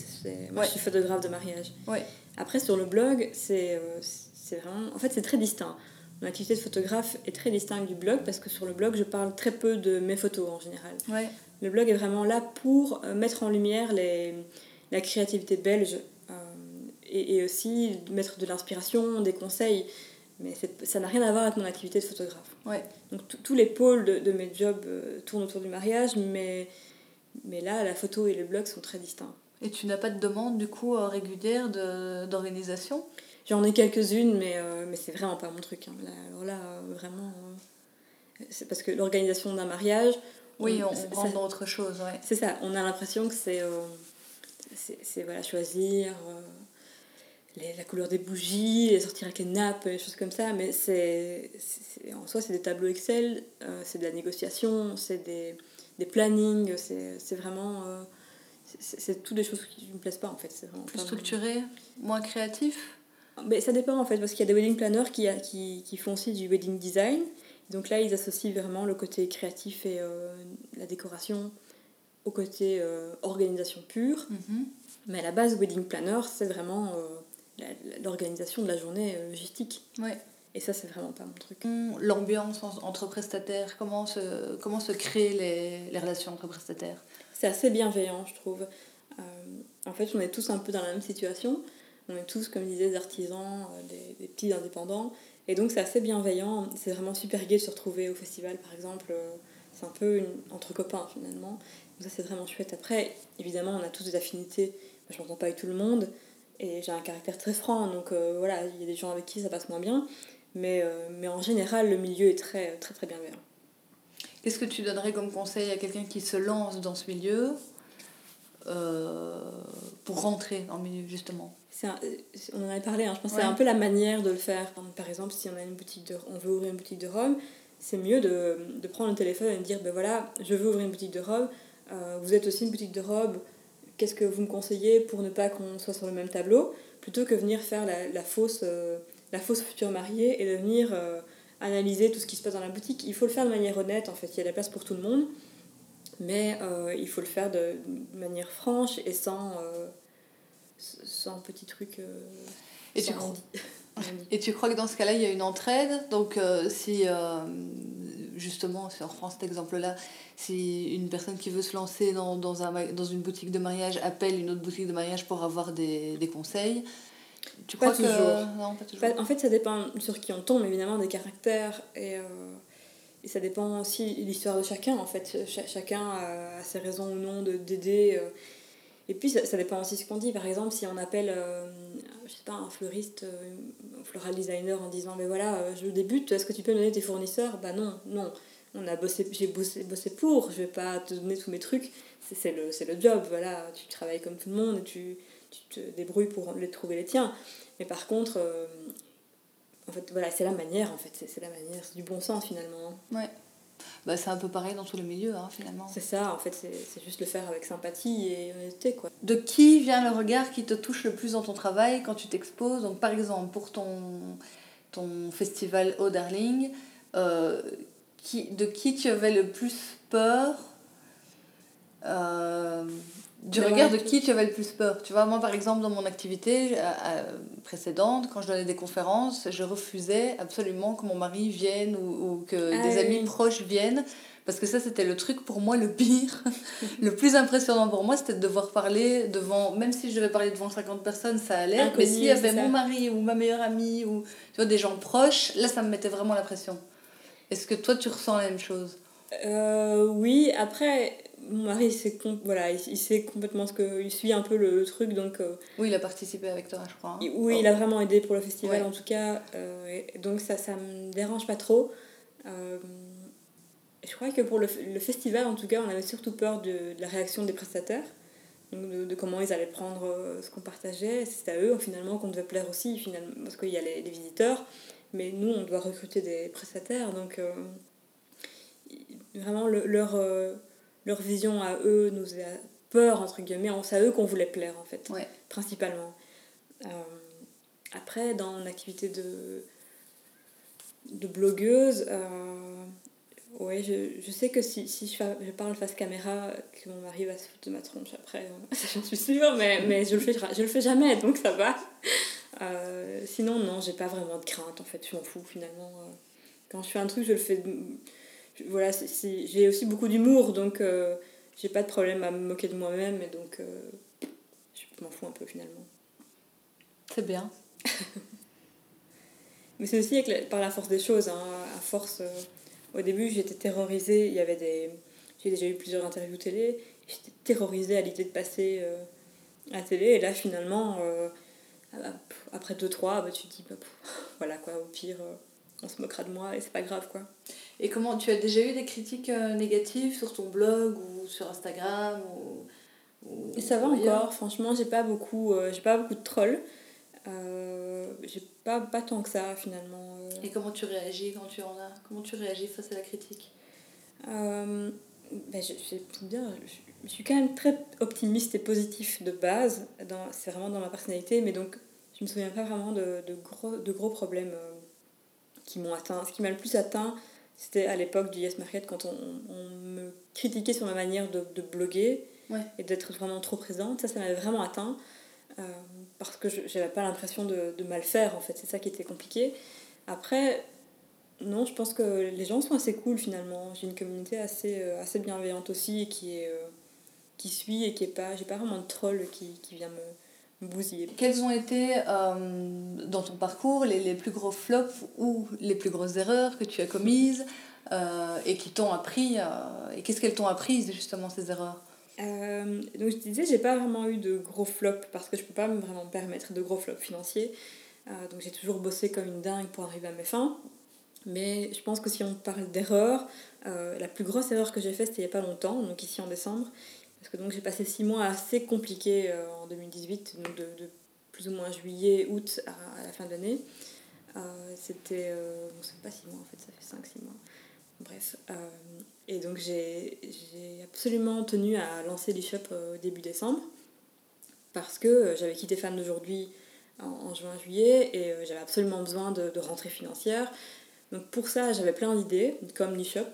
Moi, je suis photographe de mariage. Ouais. Après, sur le blog, euh, c'est vraiment... En fait, c'est très distinct. Mon activité de photographe est très distincte du blog parce que sur le blog, je parle très peu de mes photos en général. Ouais. Le blog est vraiment là pour euh, mettre en lumière les, la créativité belge euh, et, et, aussi mettre de l'inspiration, des conseils. Mais ça n'a rien à voir avec mon activité de photographe. Ouais. Donc tous les pôles de, de mes jobs euh, tournent autour du mariage, mais, mais là, la photo et le blog sont très distincts. Et tu n'as pas de demande du coup régulière d'organisation? J'en ai quelques-unes, mais, euh, mais c'est vraiment pas mon truc. Hein. Là, alors là, euh, vraiment. Euh, c'est parce que l'organisation d'un mariage. Oui, on, on rentre dans autre chose, ouais. C'est ça, on a l'impression que c'est. c'est voilà, choisir les, la couleur des bougies, les sortir avec les nappes, des choses comme ça, mais c'est. En soi, c'est des tableaux Excel, c'est de la négociation, c'est des, des plannings, c'est vraiment. c'est toutes des choses qui ne me plaisent pas en fait. C'est Plus structuré, moins créatif? Mais ça dépend en fait, parce qu'il y a des wedding planners qui, qui, qui, font aussi du wedding design. Donc là, ils associent vraiment le côté créatif et euh, la décoration au côté euh, organisation pure. Mhm. Mais à la base, wedding planner, c'est vraiment euh, l'organisation de la journée logistique. Ouais. Et ça, c'est vraiment pas mon truc. L'ambiance entre prestataires, comment se, comment se créent les, les relations entre prestataires? C'est assez bienveillant, je trouve. en fait, on est tous un peu dans la même situation. On est tous, comme disait, des artisans, euh, des, petits indépendants. Et donc c'est assez bienveillant. C'est vraiment super gai de se retrouver au festival, par exemple. Euh, c'est un peu entre copains, finalement. Donc ça, c'est vraiment chouette. Après, évidemment, on a tous des affinités. je m'entends pas avec tout le monde. Et j'ai un caractère très franc. Donc euh, voilà, il y a des gens avec qui ça passe moins bien. Mais, mais en général, le milieu est très, très, très bienveillant. Qu'est-ce que tu donnerais comme conseil à quelqu'un qui se lance dans ce milieu pour rentrer le milieu, justement? On en avait parlé, hein, je pense que c'est un peu la manière de le faire. Par exemple, si on, a une boutique de, on veut ouvrir une boutique de robe, c'est mieux de, de, prendre le téléphone et de dire ben voilà, je veux ouvrir une boutique de robe, euh, vous êtes aussi une boutique de robe, qu'est-ce que vous me conseillez pour ne pas qu'on soit sur le même tableau, plutôt que venir faire la, la fausse, euh, la fausse future mariée et de venir euh, analyser tout ce qui se passe dans la boutique. Il faut le faire de manière honnête, en fait, il y a de la place pour tout le monde, mais euh, il faut le faire de, manière franche et sans, sans petits trucs. et, tu crois, et tu crois que dans ce cas-là, il y a une entraide Donc, si justement, si on reprend cet exemple-là, si une personne qui veut se lancer dans, dans, un, dans une boutique de mariage appelle une autre boutique de mariage pour avoir des, des conseils, tu crois toujours. que... Non, pas toujours. En fait, ça dépend sur qui on tombe, évidemment, des caractères. Et, euh, et ça dépend aussi de l'histoire de chacun, en fait. chacun a, ses raisons ou non d'aider. Euh. Et puis, ça, dépend aussi de ce qu'on dit. Par exemple, si on appelle, euh, je sais pas, un fleuriste, un floral designer en disant, mais voilà, je débute, est-ce que tu peux me donner tes fournisseurs? Bah non, non. On a bossé j'ai bossé, bossé pour je vais pas te donner tous mes trucs. C'est le, le job voilà. Tu travailles comme tout le monde tu, tu te débrouilles pour trouver les tiens. Mais par contre euh, en fait voilà c'est la manière en fait. C'est la manière c'est du bon sens finalement ouais bah, c'est un peu pareil dans tous les milieux hein, finalement. C'est ça en fait c'est juste le faire avec sympathie et honnêteté quoi. De qui vient le regard qui te touche le plus dans ton travail quand tu t'exposes? Donc par exemple pour ton ton festival Oh Darling euh, qui, de qui tu avais le plus peur euh, du regard de qui tu avais le plus peur. Tu vois, moi par exemple, dans mon activité précédente, quand je donnais des conférences, je refusais absolument que mon mari vienne ou, que ah des amis proches viennent. Parce que ça, c'était le truc pour moi le pire. le plus impressionnant pour moi, c'était de devoir parler devant, même si je devais parler devant 50 personnes, ça allait. mais s'il y avait mon mari ou ma meilleure amie ou tu vois, des gens proches, là, ça me mettait vraiment la pression. Est-ce que toi, tu ressens la même chose? Euh, Oui, après, mon mari, c'est voilà, il, sait complètement ce que... Il suit un peu le, truc, donc... Euh, oui, il a participé avec toi, je crois. oui, il a vraiment aidé pour le festival, en tout cas. Euh, donc ça, ça me dérange pas trop. je crois que pour le, le, festival, en tout cas, on avait surtout peur de, de la réaction des prestataires. Donc de, de, comment ils allaient prendre ce qu'on partageait. C'est à eux, finalement, qu'on devait plaire aussi, finalement, parce qu'il y a les, les visiteurs mais nous, on doit recruter des prestataires, donc euh, vraiment leur, euh, leur vision à eux nous a peur, entre guillemets, c'est à eux qu'on voulait plaire, en fait, principalement. Euh, après, dans l'activité de, de blogueuse, ouais, je, je, sais que si, si je, je, parle face caméra, que mon mari va se foutre de ma tronche après, j'en suis sûre, mais, mais je, le fais, je le fais jamais, donc ça va. Euh, sinon, non, j'ai pas vraiment de crainte en fait, je m'en fous finalement. Euh. quand je fais un truc, je le fais. Voilà, j'ai aussi beaucoup d'humour donc euh, j'ai pas de problème à me moquer de moi-même et donc je m'en fous un peu finalement. C'est bien. Mais c'est aussi avec par la force des choses. Hein, à force, au début, j'étais terrorisée. Il y avait des. J'ai déjà eu plusieurs interviews télé. J'étais terrorisée à l'idée de passer à télé. Et là, finalement, ah bah, après 2-3, bah, tu te dis, bah, voilà quoi, au pire, euh, on se moquera de moi et c'est pas grave quoi. Et comment tu as déjà eu des critiques euh, négatives sur ton blog ou sur Instagram ou, ça va encore, franchement, j'ai pas beaucoup, euh, j'ai pas beaucoup de trolls. j'ai pas, pas tant que ça finalement. Et comment tu réagis quand tu en as? Comment tu réagis face à la critique? Ben, je, je, bien, je suis quand même très optimiste et positif de base. C'est vraiment dans ma personnalité, mais donc je me souviens pas vraiment de, de gros, de gros problèmes euh, qui m'ont atteint. Ce qui m'a le plus atteint, c'était à l'époque du Yes Market, quand on, on, me critiquait sur ma manière de, de bloguer et d'être vraiment trop présente. Ça, ça m'avait vraiment atteint. Euh, parce que je n'avais pas l'impression de, de, mal faire, en fait. C'est ça qui était compliqué. Après, non, je pense que les gens sont assez cool finalement. J'ai une communauté assez, euh, assez bienveillante aussi qui est qui suit et qui est pas. J'ai pas vraiment de troll qui, qui vient me, bousiller. Quels ont été euh, dans ton parcours les, les, plus gros flops ou les plus grosses erreurs que tu as commises euh, et qui t'ont appris euh, Et qu'est-ce qu'elles t'ont appris justement ces erreurs? Donc je te disais, j'ai pas vraiment eu de gros flops parce que je peux pas me vraiment permettre de gros flops financiers. donc j'ai toujours bossé comme une dingue pour arriver à mes fins. Mais je pense que si on parle d'erreurs, la plus grosse erreur que j'ai faite c'était il y a pas longtemps, donc ici en décembre. Parce que donc j'ai passé six mois assez compliqués euh, en 2018, donc de, plus ou moins juillet, août à, la fin de l'année. Euh, c'était. Euh, bon, c'est pas six mois en fait, ça fait cinq, six mois. Bref. et donc j'ai absolument tenu à lancer l'e-shop début décembre. parce que j'avais quitté Femmes d'aujourd'hui en, juin-juillet et j'avais absolument besoin de, de rentrée financière. Donc pour ça, j'avais plein d'idées, comme l'e-shop,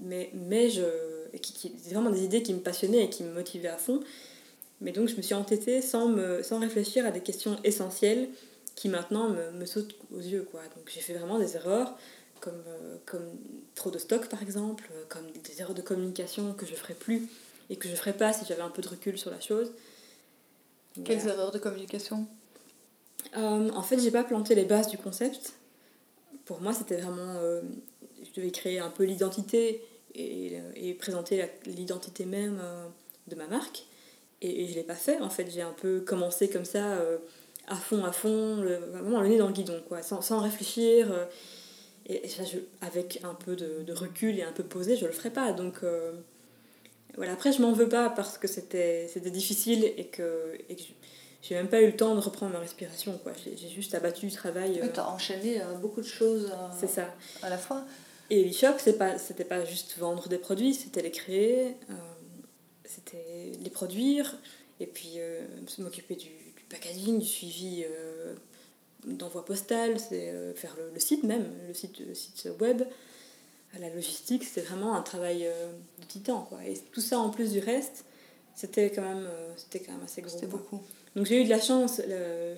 mais, mais je, qui, vraiment des idées qui me passionnaient et qui me motivaient à fond. Mais donc je me suis entêtée sans, me, sans réfléchir à des questions essentielles qui maintenant me, me sautent aux yeux. Quoi. Donc j'ai fait vraiment des erreurs, comme, euh, comme trop de stock par exemple, euh, comme des erreurs de communication que je ne ferais plus et que je ne ferais pas si j'avais un peu de recul sur la chose. Quelles erreurs de communication? Euh, En fait, j'ai pas planté les bases du concept. Pour moi, c'était vraiment. je devais créer un peu l'identité et, et présenter l'identité même de ma marque. Et, je je l'ai pas fait, en fait. J'ai un peu commencé comme ça, à fond, à fond, vraiment le nez dans le guidon, quoi, sans, sans réfléchir. Et, ça, je, avec un peu de, de, recul et un peu posé, je le ferai pas. Donc euh, voilà, après, je m'en veux pas parce que c'était difficile et que, et que j'ai même pas eu le temps de reprendre ma respiration. quoi J'ai juste abattu du travail. Euh... Tu as enchaîné euh, beaucoup de choses euh, ça. à la fois. Et l'e-shop, c'était pas, pas juste vendre des produits, c'était les créer, c'était les produire, et puis m'occuper du, du, packaging, du suivi d'envoi postal, c'est euh, faire le, site même, le site, le site web. La logistique, c'était vraiment un travail euh, de titan. Quoi. Et tout ça en plus du reste, c'était quand, même, euh, c'était quand même assez gros. C'était beaucoup. Donc j'ai eu de la chance,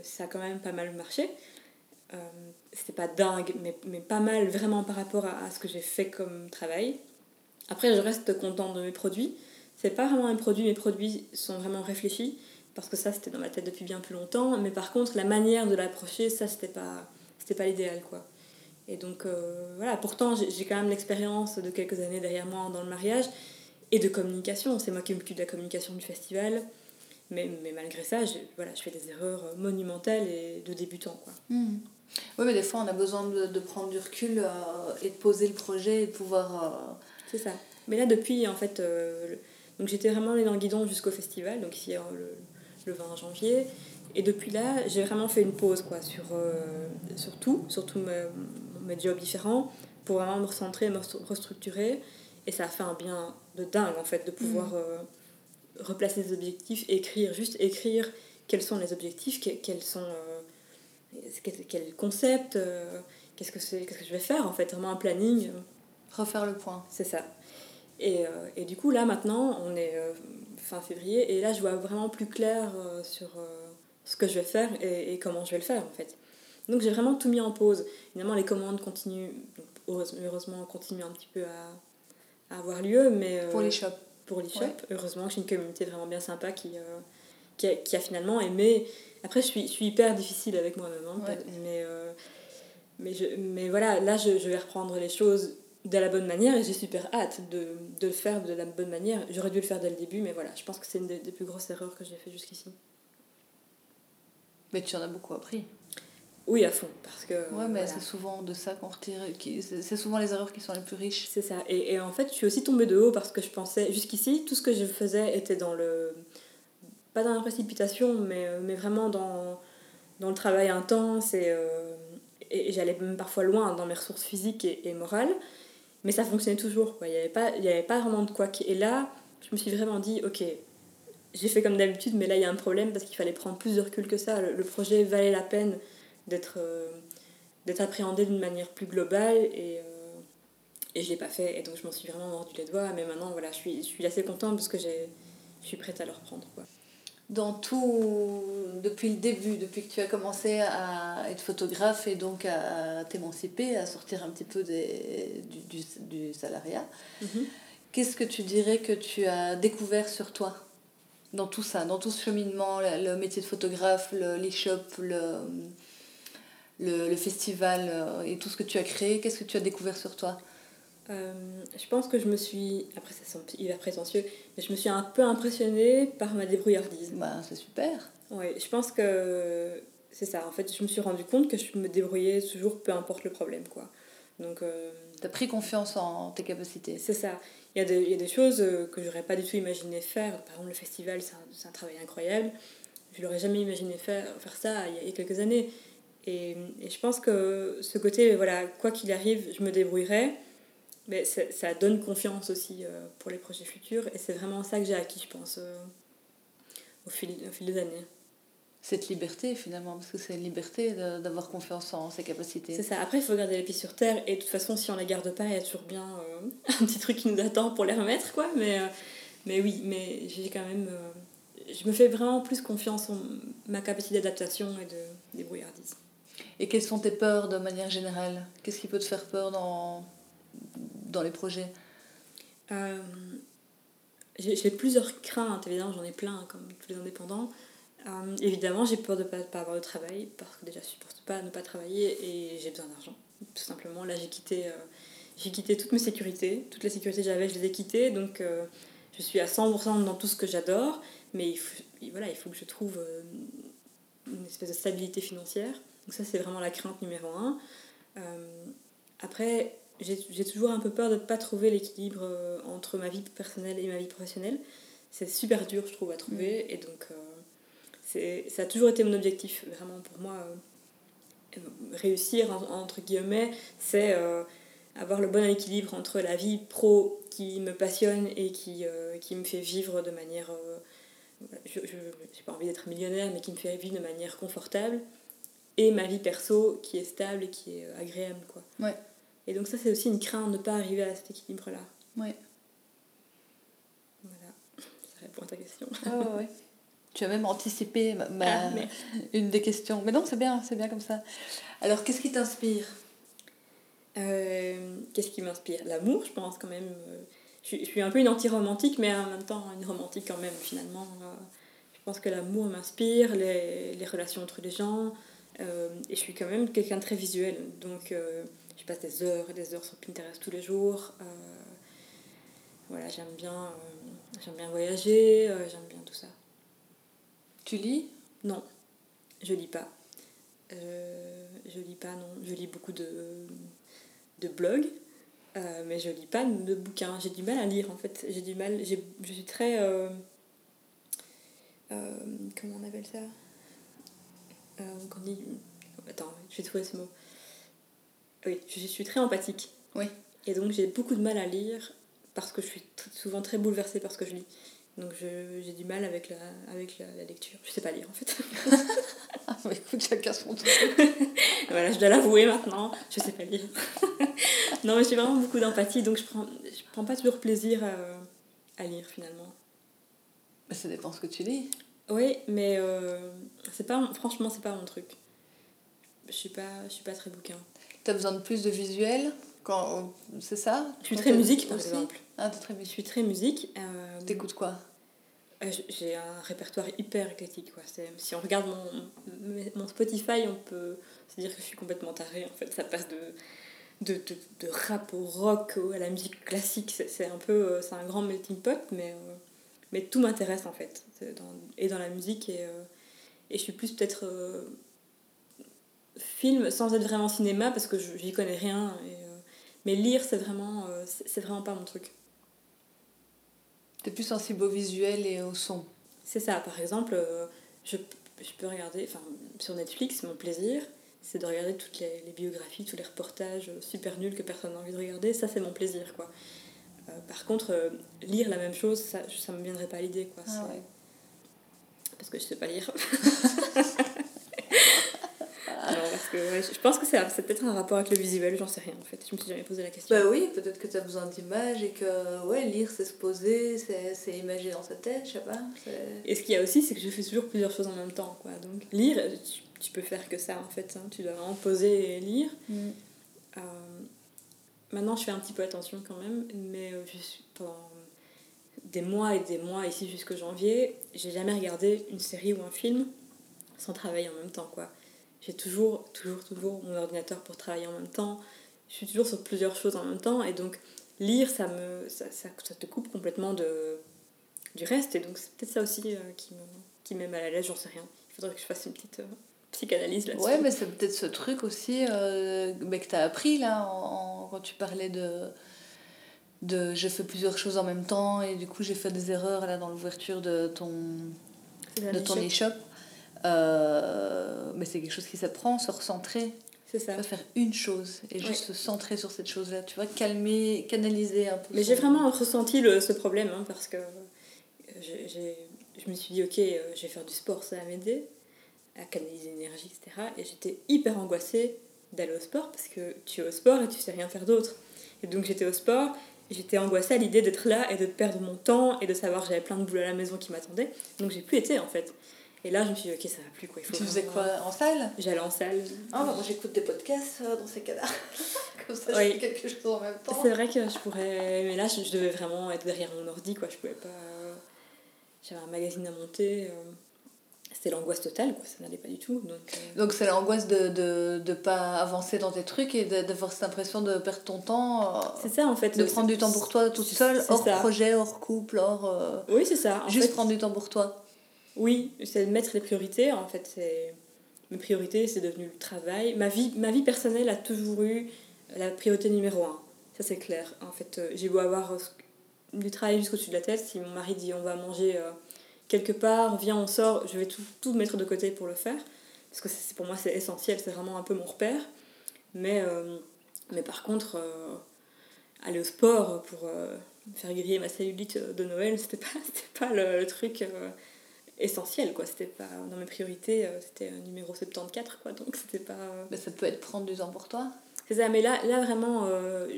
ça a quand même pas mal marché. C'était pas dingue, mais, mais pas mal vraiment par rapport à, ce que j'ai fait comme travail. Après, je reste contente de mes produits. C'est pas vraiment un produit, mes produits sont vraiment réfléchis parce que ça c'était dans ma tête depuis bien plus longtemps mais par contre la manière de l'approcher ça c'était pas c'était pas l'idéal quoi et donc euh, voilà pourtant j'ai quand même l'expérience de quelques années derrière moi dans le mariage et de communication c'est moi qui m'occupe de la communication du festival mais, mais malgré ça je, voilà, je fais des erreurs monumentales et de débutant quoi mmh. Oui mais des fois on a besoin de, de prendre du recul euh, et de poser le projet et de pouvoir euh... c'est ça mais là depuis en fait euh, donc j'étais vraiment allée dans le guidon jusqu'au festival donc ici le le 20 janvier. Et depuis là, j'ai vraiment fait une pause quoi, sur, sur tout, sur tous mes, mes, jobs différents, pour vraiment me recentrer, me restructurer. Et ça a fait un bien de dingue, en fait, de pouvoir mmh. euh, replacer les objectifs, écrire, juste écrire quels sont les objectifs, quels sont... Euh, quel, concept, qu'est-ce que c'est qu'est-ce que je vais faire, en fait, vraiment un planning. Refaire le point. C'est ça. Et, et, du coup, là, maintenant, on est fin février. Et là, je vois vraiment plus clair euh, sur euh, ce que je vais faire et, et, comment je vais le faire, en fait. Donc, j'ai vraiment tout mis en pause. Évidemment, les commandes continuent, heureusement, continuent un petit peu à, à avoir lieu. Mais, euh, pour les shops. Pour les shops. Heureusement, j'ai une communauté vraiment bien sympa qui, qui a, qui, a, finalement aimé. Après, je suis, je suis hyper difficile avec moi-même. Hein, mais, mais, je, mais voilà, là, je, je vais reprendre les choses de la bonne manière et j'ai super hâte de, de, le faire de la bonne manière. J'aurais dû le faire dès le début, mais voilà, je pense que c'est une des, plus grosses erreurs que j'ai fait jusqu'ici. Mais tu en as beaucoup appris. Oui, à fond, parce que... Ouais, mais c'est souvent de ça qu'on retire, c'est souvent les erreurs qui sont les plus riches. C'est ça, et, et, en fait, je suis aussi tombée de haut parce que je pensais, jusqu'ici, tout ce que je faisais était dans le... Pas dans la précipitation, mais, mais vraiment dans, dans le travail intense et... Euh, et j'allais même parfois loin dans mes ressources physiques et, morales mais ça fonctionnait toujours. Il n'y avait, pas, avait pas vraiment de quoi. Et là, je me suis vraiment dit, ok, j'ai fait comme d'habitude, mais là, il y a un problème parce qu'il fallait prendre plus de recul que ça. Le, projet valait la peine d'être euh, d'être appréhendé d'une manière plus globale et, euh, et je ne l'ai pas fait. Et donc, je m'en suis vraiment mordu les doigts. Mais maintenant, voilà, je suis, je suis assez contente parce que je suis prête à le reprendre. Dans tout, depuis le début, depuis que tu as commencé à être photographe et donc à t'émanciper, à sortir un petit peu des, du, du, salariat, mm-hmm. qu'est-ce que tu dirais que tu as découvert sur toi dans tout ça, dans tout ce cheminement, le, métier de photographe, l'e-shop, le, le, le, festival euh, et tout ce que tu as créé, qu'est-ce que tu as découvert sur toi? Euh, je pense que je me suis, après ça semble hyper prétentieux, mais je me suis un peu impressionnée par ma débrouillardise. Bah, c'est super. Oui, je pense que c'est ça. En fait, je me suis rendu compte que je me débrouillais toujours, peu importe le problème, quoi. Donc... Euh, T'as pris confiance en tes capacités. C'est ça. Il y, a des, il y a des choses euh, que j'aurais pas du tout imaginé faire. Par exemple, le festival, c'est un, un, travail incroyable. Je l'aurais jamais imaginé faire, faire ça il y, a, il y a quelques années. Et, et, je pense que ce côté, voilà, quoi qu'il arrive, je me débrouillerai mais ça donne confiance aussi euh, pour les projets futurs et c'est vraiment ça que j'ai acquis je pense euh. au, fil, au fil des années. Cette liberté finalement, parce que c'est une liberté d'avoir confiance en ses capacités. C'est ça, après il faut garder les pieds sur terre et de toute façon si on les garde pas, il y a toujours bien euh, un petit truc qui nous attend pour les remettre quoi. Mais, mais oui, mais j'ai quand même... je me fais vraiment plus confiance en ma capacité d'adaptation et de débrouillardise. Et quelles sont tes peurs de manière générale? Qu'est-ce qui peut te faire peur dans, dans les projets euh, J'ai plusieurs craintes, évidemment, j'en ai plein, comme tous les indépendants. Euh, évidemment, j'ai peur de ne pas, avoir de travail, parce que déjà, je supporte pas ne pas travailler et j'ai besoin d'argent. Tout simplement, là, j'ai quitté, euh, j'ai quitté toutes mes sécurités. Toutes les sécurités que j'avais, je les ai quittées. Donc, je suis à 100% dans tout ce que j'adore. Mais il faut, voilà, il faut que je trouve une espèce de stabilité financière. Donc ça, c'est vraiment la crainte numéro un. après, j'ai toujours un peu peur de ne pas trouver l'équilibre euh, entre ma vie personnelle et ma vie professionnelle. C'est super dur, je trouve, à trouver. Mm. Et donc, euh, ça a toujours été mon objectif, vraiment, pour moi. Euh, réussir, entre guillemets, c'est avoir le bon équilibre entre la vie pro qui me passionne et qui, qui me fait vivre de manière... je n'ai pas envie d'être millionnaire, mais qui me fait vivre de manière confortable, et ma vie perso qui est stable et qui est agréable. Quoi. Ouais. Et donc ça, c'est aussi une crainte de ne pas arriver à cet équilibre-là. Ouais. Voilà, ça répond à ta question. Oh, ouais. Tu as même anticipé ma, ah, une des questions. Mais non, c'est bien, c'est bien comme ça. Alors, qu'est-ce qui t'inspire? Euh, Qu'est-ce qui m'inspire? L'amour, je pense quand même. Euh, je, suis un peu une anti-romantique, mais en même temps une romantique quand même, finalement. Euh, je pense que l'amour m'inspire, les, les, relations entre les gens. et je suis quand même quelqu'un de très visuel. Donc je passe des heures et des heures sur Pinterest tous les jours. Euh, voilà, j'aime bien, euh, j'aime bien voyager, euh, j'aime bien tout ça. Tu lis? Non, je lis pas. je lis pas, non. Je lis beaucoup de, de blogs, mais je lis pas de bouquins. J'ai du mal à lire en fait. J'ai du mal. Je suis très. comment on appelle ça? Quand on dit. Attends, je vais trouver ce mot. Oui, je suis très empathique. Oui. Et donc j'ai beaucoup de mal à lire parce que je suis souvent très bouleversée par ce que je lis. Donc j'ai du mal avec la, avec la, lecture. Je sais pas lire en fait. ah bah écoute, chacun son truc. voilà, je dois l'avouer maintenant, je sais pas lire. non mais j'ai vraiment beaucoup d'empathie donc je prends, je prends pas toujours plaisir à, à lire finalement. Bah, ça dépend ce que tu lis. Oui, mais euh, c'est pas, franchement c'est pas mon truc. Je suis pas, je suis pas très bouquin. Tu as besoin de plus de visuel quand C'est ça? Je suis très musique, par exemple. Ah, très musique. Je suis très musique. Euh... T'écoutes quoi? euh, J'ai un répertoire hyper éclectique. Quoi. Si on regarde mon, mon Spotify, on peut se dire que je suis complètement tarée. En fait, ça passe de, de, de, de rap au rock à la musique classique. C'est un peu euh, c'est un grand melting pot, mais, euh, mais tout m'intéresse en fait. Dans, et dans la musique, et, et je suis plus peut-être film sans être vraiment cinéma parce que j'y connais rien. Et, euh, mais lire, c'est vraiment, euh, c'est vraiment pas mon truc. T'es plus sensible au visuel et au son. C'est ça. Par exemple, euh, je, je, peux regarder, enfin, sur Netflix, mon plaisir, c'est de regarder toutes les, les, biographies, tous les reportages super nuls que personne n'a envie de regarder. Ça, c'est mon plaisir, quoi. par contre, lire la même chose, ça, ça me viendrait pas à l'idée, quoi. Ah ouais. Parce que je sais pas lire. parce que je pense que c'est peut-être un rapport avec le visuel, j'en sais rien en fait. Je me suis jamais posé la question. Bah oui, peut-être que tu as besoin d'images et que ouais, lire c'est se poser, c'est imaginer dans sa tête, je sais pas. Et ce qu'il y a aussi, c'est que je fais toujours plusieurs choses en même temps. Quoi. Donc lire, tu, tu peux faire que ça en fait. Hein. Tu dois vraiment poser et lire. Mm. Euh, maintenant, je fais un petit peu attention quand même, mais euh, je suis, pendant des mois et des mois, ici jusqu'au janvier, j'ai jamais regardé une série ou un film sans travailler en même temps. quoi j'ai toujours, toujours, toujours mon ordinateur pour travailler en même temps. Je suis toujours sur plusieurs choses en même temps. Et donc, lire, ça, me, ça, ça, te coupe complètement de, du reste. Et donc, c'est peut-être ça aussi euh, qui, me, qui met mal à l'aise, j'en sais rien. Il faudrait que je fasse une petite euh, psychanalyse là-dessus. Ouais, mais c'est peut-être ce truc aussi euh, que tu as appris là, en, quand tu parlais de de je fais plusieurs choses en même temps et du coup j'ai fait des erreurs là dans l'ouverture de ton de ton e-shop euh, mais c'est quelque chose qui s'apprend, se recentrer. C'est ça. faire une chose et juste se centrer sur cette chose-là, tu vois, calmer, canaliser un peu. Mais j'ai vraiment ressenti le, ce problème hein, parce que j'ai je me suis dit, ok, euh, je vais faire du sport, ça va m'aider à canaliser l'énergie, etc. Et j'étais hyper angoissée d'aller au sport parce que tu es au sport et tu sais rien faire d'autre. Et donc j'étais au sport, j'étais angoissée à l'idée d'être là et de perdre mon temps et de savoir que j'avais plein de boulot à la maison qui m'attendaient. Donc j'ai plus été en fait. Et là, je me suis dit, ok, ça va plus quoi. Il faut Tu faisais quoi En salle? J'allais en salle. Ah, bah, moi j'écoute des podcasts euh, dans ces cas-là. Comme ça, Oui. je fais quelque chose en même temps. C'est vrai que je pourrais. Mais là, je, je devais vraiment être derrière mon ordi, quoi. Je pouvais pas. J'avais un magazine à monter. euh, C'était l'angoisse totale, quoi. Ça n'allait pas du tout. Donc, euh, Donc c'est l'angoisse de ne de, pas avancer dans tes trucs et de- d'avoir cette impression de perdre ton temps, euh, c'est ça, en fait. de prendre du temps pour toi toute seule, hors ça. projet, hors couple, hors... euh, Oui, c'est ça. En juste fait, prendre du temps pour toi. Oui, c'est de mettre les priorités. En fait. Mes priorités, c'est devenu le travail. Ma vie, ma vie personnelle a toujours eu la priorité numéro un. Ça, c'est clair. En fait, euh, j'ai beau avoir euh, du travail jusqu'au-dessus de la tête. Si mon mari dit on va manger euh, quelque part, viens, on sort, je vais tout, tout mettre de côté pour le faire. Parce que pour moi, c'est essentiel. C'est vraiment un peu mon repère. Mais, mais par contre, aller au sport pour faire griller ma cellulite de Noël, c'était pas, pas le truc. Euh, essentiel quoi. C'était pas dans mes priorités euh, c'était un numéro 74 quoi. Donc c'était pas euh, Mais ça peut être prendre du temps pour toi. c'est ça mais là là vraiment euh,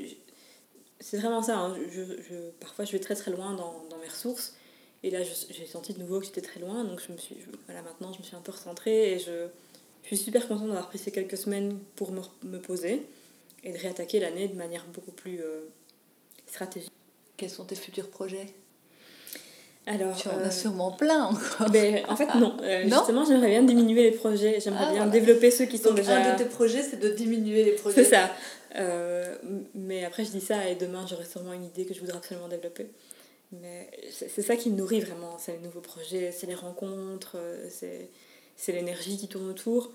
c'est vraiment ça hein. je, je- parfois je vais très très loin dans, dans mes ressources. Et là j'ai senti de nouveau que j'étais très loin. Donc je me suis je- voilà maintenant je me suis un peu recentrée et je, je suis super contente d'avoir pris ces quelques semaines pour me, me poser et de réattaquer l'année de manière beaucoup plus euh, stratégique. Quels sont tes futurs projets? Alors Tu en euh, as sûrement plein encore. ben, en fait non, Euh, Non justement j'aimerais bien diminuer les projets j'aimerais Ah, bien voilà. développer ceux qui sont Donc déjà un de tes projets, c'est de diminuer les projets. C'est ça. Euh, mais après, je dis ça et demain, j'aurai sûrement une idée que je voudrais absolument développer. Mais c'est ça qui me nourrit vraiment. C'est les nouveaux projets, c'est les rencontres, euh, c'est c'est l'énergie qui tourne autour.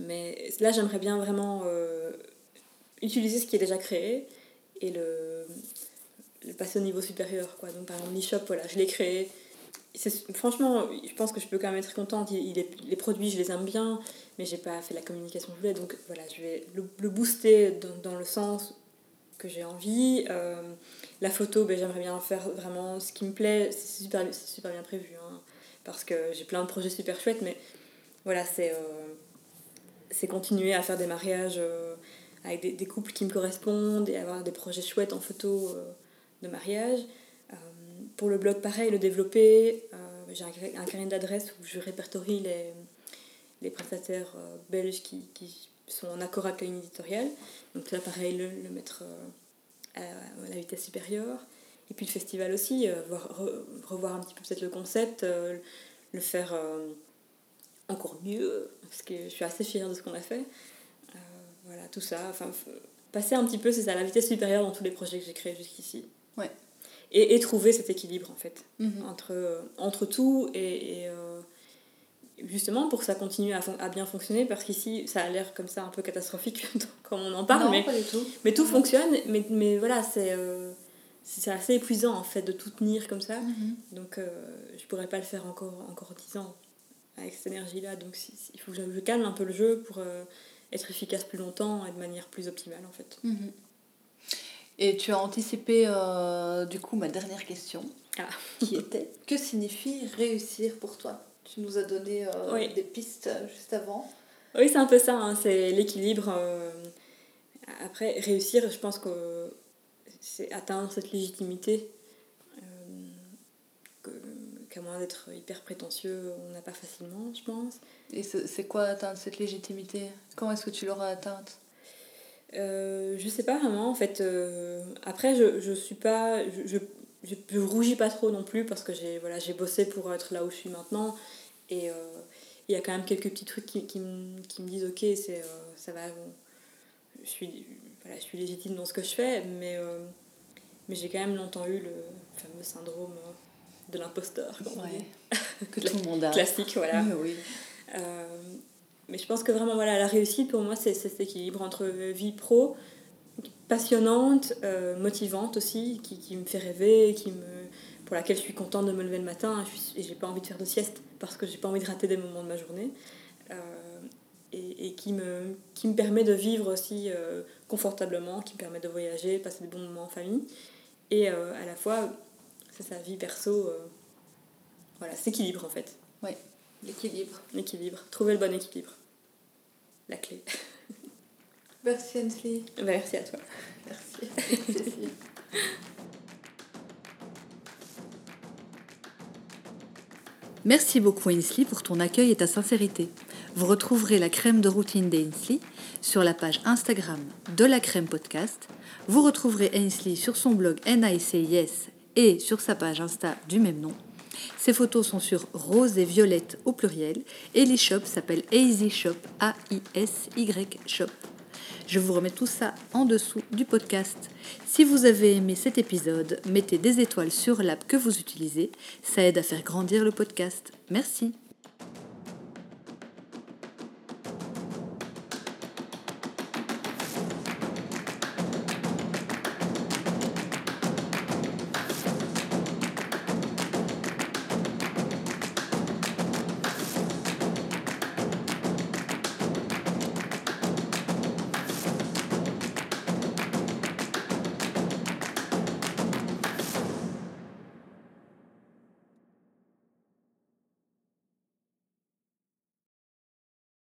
Mais là, j'aimerais bien vraiment euh, utiliser ce qui est déjà créé et le, le passer au niveau supérieur. Quoi. Donc, par exemple, l'e-shop, voilà, je l'ai créé. Franchement, je pense que je peux quand même être contente. Il, les produits, je les aime bien, mais j'ai pas fait la communication que je voulais. Donc voilà, je vais le, booster dans, le sens que j'ai envie. Euh, la photo, ben, j'aimerais bien faire vraiment ce qui me plaît. C'est super, super bien prévu. hein, parce que j'ai plein de projets super chouettes, mais voilà, c'est euh, continuer à faire des mariages euh, avec des, des couples qui me correspondent et avoir des projets chouettes en photo euh, de mariage. Euh, pour le blog, pareil, le développer. Euh, j'ai un, un carnet d'adresses où je répertorie les, les prestataires euh, belges qui, qui sont en accord avec la ligne éditoriale. Donc là, pareil, le, mettre à, la vitesse supérieure. Et puis le festival aussi, euh, voir, re- revoir un petit peu peut-être le concept, le faire encore mieux, parce que je suis assez fière de ce qu'on a fait. Voilà, tout ça. Enfin, passer un petit peu, c'est ça, la vitesse supérieure dans tous les projets que j'ai créés jusqu'ici. Ouais. Et, et trouver cet équilibre, en fait Mhm. entre, euh, entre tout et, et, euh, justement pour que ça continue à, bien fonctionner parce qu'ici ça a l'air comme ça un peu catastrophique comme on en parle non, mais, pas du tout. mais tout fonctionne mais, mais voilà c'est euh, c'est assez épuisant en fait de tout tenir comme ça Mhm. donc euh, je pourrais pas le faire encore encore 10 ans avec cette énergie là donc si- si- il faut que je, calme un peu le jeu pour euh, être efficace plus longtemps et de manière plus optimale en fait Mhm. Et tu as anticipé euh, du coup ma dernière question, Ah. qui était que signifie réussir pour toi? Tu nous as donné euh, Oui. des pistes euh, juste avant. Oui, c'est un peu ça, hein, c'est l'équilibre. euh, après, réussir, je pense que c'est atteindre cette légitimité qu'à moins d'être hyper prétentieux, on n'a pas facilement, je pense. Et c'est quoi atteindre cette légitimité? Comment est-ce que tu l'auras atteinte? Euh, je sais pas vraiment, en fait. euh, après, je, je suis pas. Je, je, rougis pas trop non plus parce que j'ai voilà, j'ai bossé pour être là où je suis maintenant. Et euh, il y a quand même quelques petits trucs qui, qui, me, qui me disent ok, c'est, ça va. bon, je, suis, voilà, je suis légitime dans ce que je fais, mais, mais j'ai quand même longtemps eu le fameux syndrome de l'imposteur. dit. Que tout le monde a. Classique, voilà. Oui, oui. Mais je pense que vraiment, voilà, la réussite pour moi, c'est cet équilibre entre vie pro, passionnante, euh, motivante aussi, qui, qui me fait rêver, qui me, pour laquelle je suis contente de me lever le matin et j'ai pas envie de faire de sieste parce que j'ai pas envie de rater des moments de ma journée. Euh, et, et qui, me, qui me permet de vivre aussi euh, confortablement, qui me permet de voyager, passer des bons moments en famille. Et à la fois, c'est sa vie perso. Voilà, c'est équilibre en fait. Oui, l'équilibre. L'équilibre. Trouver le bon équilibre. La clé. Merci. Merci à toi. Merci. Merci beaucoup Ainsley pour ton accueil et ta sincérité. Vous retrouverez la crème de routine d'Ainsley sur la page Instagram de la crème podcast. Vous retrouverez Ainsley sur son blog NICIS et sur sa page Insta du même nom. Ces photos sont sur rose et violette au pluriel et l'e-shop s'appelle Easy Shop, A-I-S-Y Shop. Je vous remets tout ça en dessous du podcast. Si vous avez aimé cet épisode, mettez des étoiles sur l'app que vous utilisez. Ça aide à faire grandir le podcast. Merci.